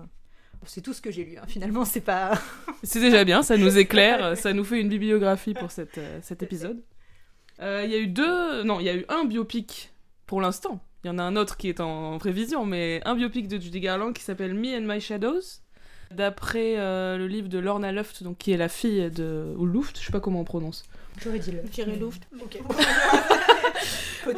C'est tout ce que j'ai lu. hein. Finalement, c'est pas. C'est déjà bien, ça nous éclaire, ça nous fait une bibliographie pour cette, cet épisode. Il y a eu deux, non, il y a eu un biopic pour l'instant. Il y en a un autre qui est en prévision, mais un biopic de Judy Garland qui s'appelle Me and My Shadows, d'après euh, le livre de Lorna Luft, donc qui est la fille de ou Luft, je sais pas comment on prononce. J'aurais dit le. Thierry Luft.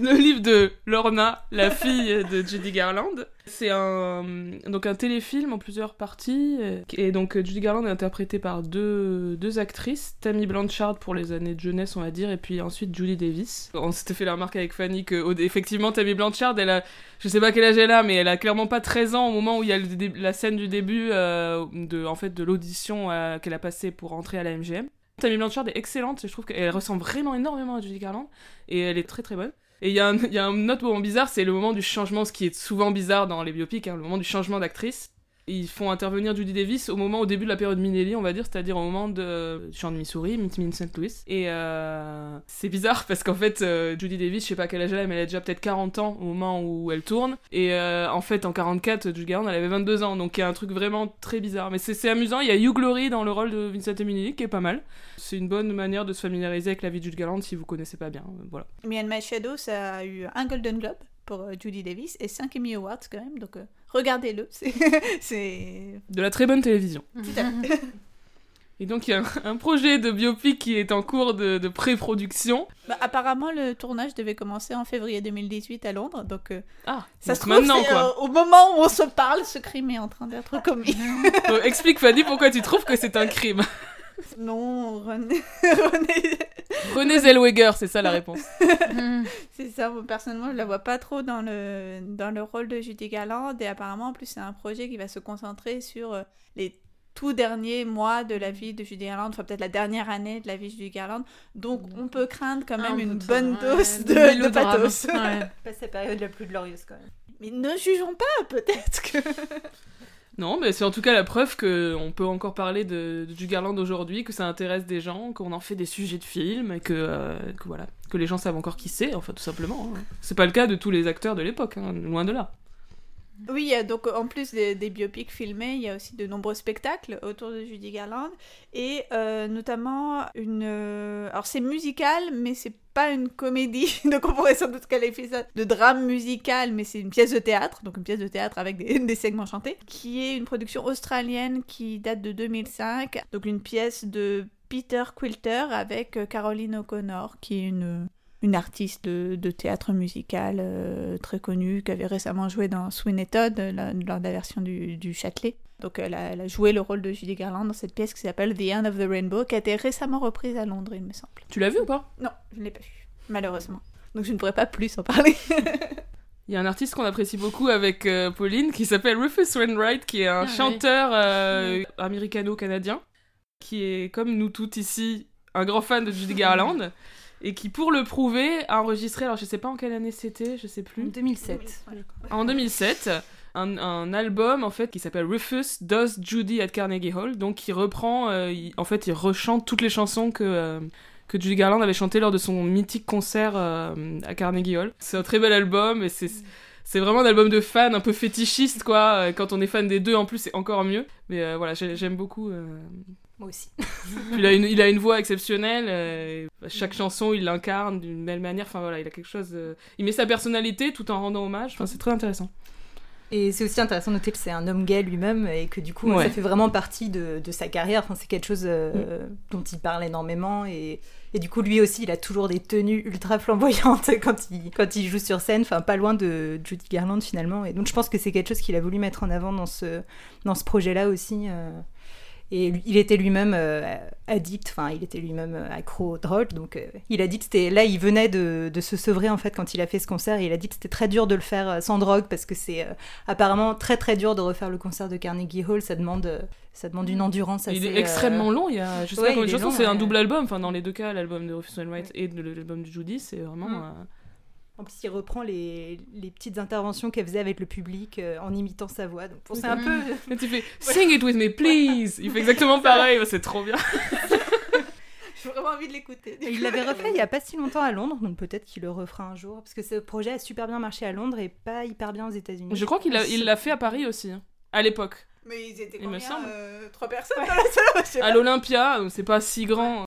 Le livre de Lorna, la fille de Judy Garland. C'est un donc un téléfilm en plusieurs parties et donc Judy Garland est interprétée par deux, deux actrices, Tammy Blanchard pour les années de jeunesse on va dire et puis ensuite Julie Davis. On s'était fait la remarque avec Fanny que effectivement Tammy Blanchard elle a je sais pas quel âge elle a mais elle a clairement pas 13 ans au moment où il y a la scène du début euh, de en fait de l'audition euh, qu'elle a passée pour entrer à la MGM. Tammy Blanchard est excellente, je trouve qu'elle ressemble vraiment énormément à Judy Garland et elle est très très bonne. Et il y, a un- autre moment bizarre, c'est le moment du changement, ce qui est souvent bizarre dans les biopics, hein, le moment du changement d'actrice. Ils font intervenir Judy Davis au moment, au début de la période Minelli, on va dire, c'est-à-dire au moment de chant de Missouri, Meet Me in St. Louis. Et euh, c'est bizarre parce qu'en fait, euh, Judy Davis, je sais pas quel âge elle a, mais elle a déjà peut-être 40 ans au moment où elle tourne. Et euh, en fait, en 44, Judy Garland, elle avait 22 ans, donc il y a un truc vraiment très bizarre. Mais c'est amusant, il y a Hugh Glory dans le rôle de Vincent Minelli, qui est pas mal. C'est une bonne manière de se familiariser avec la vie de Judy Garland si vous connaissez pas bien. Voilà. My Shadow, ça a eu un Golden Globe pour euh, Judy Davis et 5 Emmy Awards quand même, donc euh, regardez-le. c'est-. De la très bonne télévision. Tout à fait. Et donc il y a un, un projet de biopic qui est en cours de, de pré-production. Bah, apparemment, le tournage devait commencer en février 2018 à Londres, donc euh, Ah, ça donc se trouve, maintenant quoi. euh, au moment où on se parle, ce crime est en train d'être commis. Euh, explique Fanny pourquoi tu trouves que c'est un crime? Non, René, René- René Zellweger, c'est ça la réponse. c'est ça. Moi, personnellement, je la vois pas trop dans le dans le rôle de Judy Garland, et apparemment, en plus, c'est un projet qui va se concentrer sur euh, les tout derniers mois de la vie de Judy Garland, enfin peut-être la dernière année de la vie de Judy Garland. Donc, on peut craindre quand même Un une de- bonne ouais, dose de de, de mélodrame. pathos. Ouais. Pas sa période la plus glorieuse quand même. Mais ne jugeons pas, peut-être que. Non, mais c'est en tout cas la preuve que on peut encore parler de, de Judy Garland aujourd'hui, que ça intéresse des gens, qu'on en fait des sujets de films, et que, euh, que voilà, que les gens savent encore qui c'est, enfin tout simplement. hein. C'est pas le cas de tous les acteurs de l'époque, hein, loin de là. Oui, donc en plus des, des biopics filmés, il y a aussi de nombreux spectacles autour de Judy Garland et euh, notamment une. euh, alors c'est musical, mais c'est pas une comédie, donc on pourrait sans doute qualifier ça de drame musical, mais c'est une pièce de théâtre, donc une pièce de théâtre avec des, segments chantés, qui est une production australienne qui date de 2005, donc une pièce de Peter Quilter avec euh, Caroline O'Connor, qui est une une artiste de, théâtre musical euh, très connue qui avait récemment joué dans Sweeney Todd la- lors de la version du Châtelet. Donc elle a, elle a joué le rôle de Judy Garland dans cette pièce qui s'appelle The End of the Rainbow, qui a été récemment reprise à Londres, il me semble. Tu l'as vu ou pas? Non, je ne l'ai pas vue, malheureusement. Donc je ne pourrais pas plus en parler. Il y a un artiste qu'on apprécie beaucoup avec euh, Pauline qui s'appelle Rufus Wainwright, qui est un Ah, oui. chanteur euh, américano-canadien, qui est, comme nous toutes ici, un grand fan de Judy Garland, et qui, pour le prouver, a enregistré, alors je sais pas en quelle année c'était, je sais En plus, 2007. en 2007, un, un album en fait qui s'appelle Rufus Does Judy at Carnegie Hall, donc qui reprend, euh, il- en fait, il rechante toutes les chansons que euh, que Judy Garland avait chantées lors de son mythique concert euh, à Carnegie Hall. C'est un très bel album et c'est c'est vraiment un album de fan un peu fétichiste quoi. Quand on est fan des deux en plus c'est encore mieux. Mais voilà j'ai- j'aime beaucoup. Moi aussi. Il a une il a une voix exceptionnelle. euh, chaque chanson il l'incarne d'une belle manière. Enfin voilà il a quelque chose. euh, Il met sa personnalité tout en rendant hommage. Enfin c'est très intéressant. Et c'est aussi intéressant de noter que c'est un homme gay lui-même et que du coup, Ouais. ça fait vraiment partie de, de sa carrière. Enfin, c'est quelque chose euh, dont il parle énormément. Et, et du coup, lui aussi, il a toujours des tenues ultra flamboyantes quand il, quand il joue sur scène. Enfin, pas loin de Judy Garland finalement. Et donc, je pense que c'est quelque chose qu'il a voulu mettre en avant dans ce, dans ce projet-là aussi. euh. Et il était lui-même euh, addict, enfin il était lui-même euh, accro aux drogues, donc euh, il a dit que c'était là il venait de, de se sevrer en fait quand il a fait ce concert et il a dit que c'était très dur de le faire euh, sans drogue parce que c'est euh, apparemment très très dur de refaire le concert de Carnegie Hall, ça demande ça demande une endurance assez. il est extrêmement long. Il y a je sais ouais, pas combien de chansons. C'est un ouais. double album. Enfin dans les deux cas l'album de Rufus Wainwright et de- l'album de Judy c'est vraiment. Mm. Euh, En plus, il reprend les, les petites interventions qu'elle faisait avec le public euh, en imitant sa voix. Donc, c'est un Mhm. peu. Mais tu fais Sing it with me, please Il fait exactement pareil, c'est trop bien. J'ai vraiment envie de l'écouter. Et il l'avait refait il y a pas si longtemps à Londres, donc peut-être qu'il le refera un jour, parce que ce projet a super bien marché à Londres et pas hyper bien aux États-Unis. Je crois qu'il l'a il l'a fait à Paris aussi, hein, à l'époque. Mais ils étaient Il me combien semble. euh, Trois personnes dans la salle À l'Olympia, donc c'est pas si grand.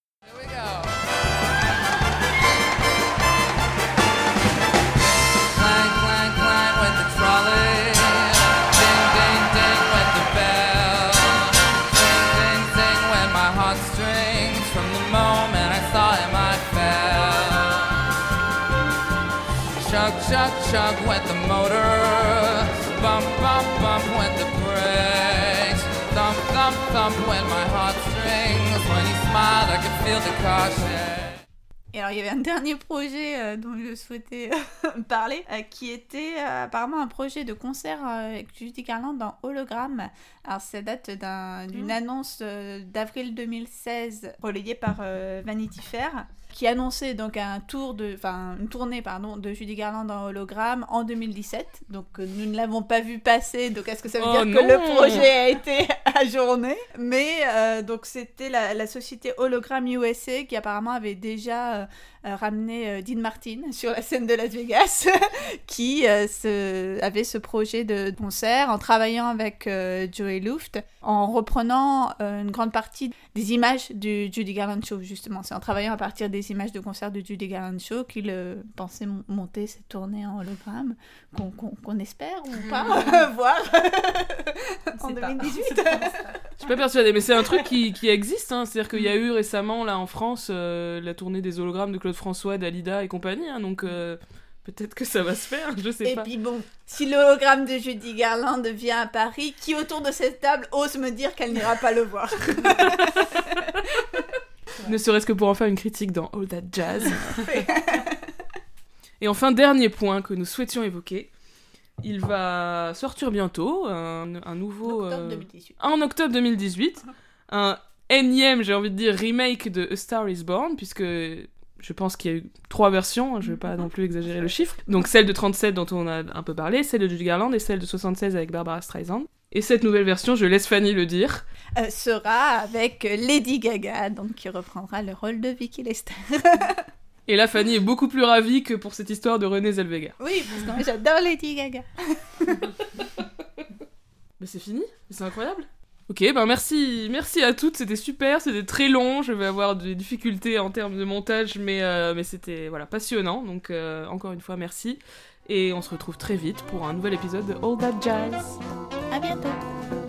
Chug, the motor. Bump, bump, bump went the brakes. Thump, thump, thump my heartstrings. When he smiled, I could feel the car shake. Et alors, il y avait un dernier projet euh, dont je souhaitais euh, parler, euh, qui était euh, apparemment un projet de concert euh, avec Judy Garland en hologramme. Alors, ça date d'un- d'une annonce euh, d'avril 2016 relayée par euh, Vanity Fair, qui annonçait donc un tour de, enfin, une tournée pardon, de Judy Garland en hologramme en 2017. Donc, euh, nous ne l'avons pas vu passer. Donc, est-ce que ça veut Oh dire que le projet a été ajourné? Mais euh, donc, c'était la, la société Hologram USA qui apparemment avait déjà euh, euh, ramené euh, Dean Martin sur la scène de Las Vegas, qui euh, se- avait ce projet de concert en travaillant avec euh, Joey Luft, en reprenant euh, une grande partie des images du Judy Garland Show, justement. C'est en travaillant à partir des images de concert de Judy Garland Show qu'il euh, pensait mon- monter cette tournée en hologramme, qu'on espère ou pas voir en sait pas. 2018. Je suis pas persuadée, mais c'est un truc qui, qui existe. Hein. C'est-à-dire qu'il y a eu récemment, là, en France, euh, la tournée des hologrammes de Claude François, Dalida et compagnie. hein. donc euh, peut-être que ça va se faire, je sais Et pas. puis bon, si l'hologramme de Judy Garland vient à Paris, qui autour de cette table ose me dire qu'elle n'ira pas le voir? Ne serait-ce que pour en faire une critique dans All That Jazz. et enfin, dernier point que nous souhaitions évoquer. Il va sortir bientôt un, un nouveau. Octobre euh, 2018. en octobre 2018, un énième, j'ai envie de dire, remake de A Star is Born, puisque je pense qu'il y a eu trois versions, je vais pas non plus exagérer le chiffre. Donc celle de 37 dont on a un peu parlé, celle de Judy Garland et celle de 76 avec Barbara Streisand. Et cette nouvelle version, je laisse Fanny le dire. Euh, sera avec Lady Gaga, donc qui reprendra le rôle de Vicky Lester. Et là, Fanny est beaucoup plus ravie que pour cette histoire de Renée Zellweger. Oui, parce que j'adore Lady Gaga. Mais c'est fini C'est incroyable Ok, ben merci, merci à toutes, c'était super, c'était très long, je vais avoir des difficultés en termes de montage, mais, euh, mais c'était voilà, passionnant, donc euh, encore une fois merci, et on se retrouve très vite pour un nouvel épisode de All That Jazz. À bientôt.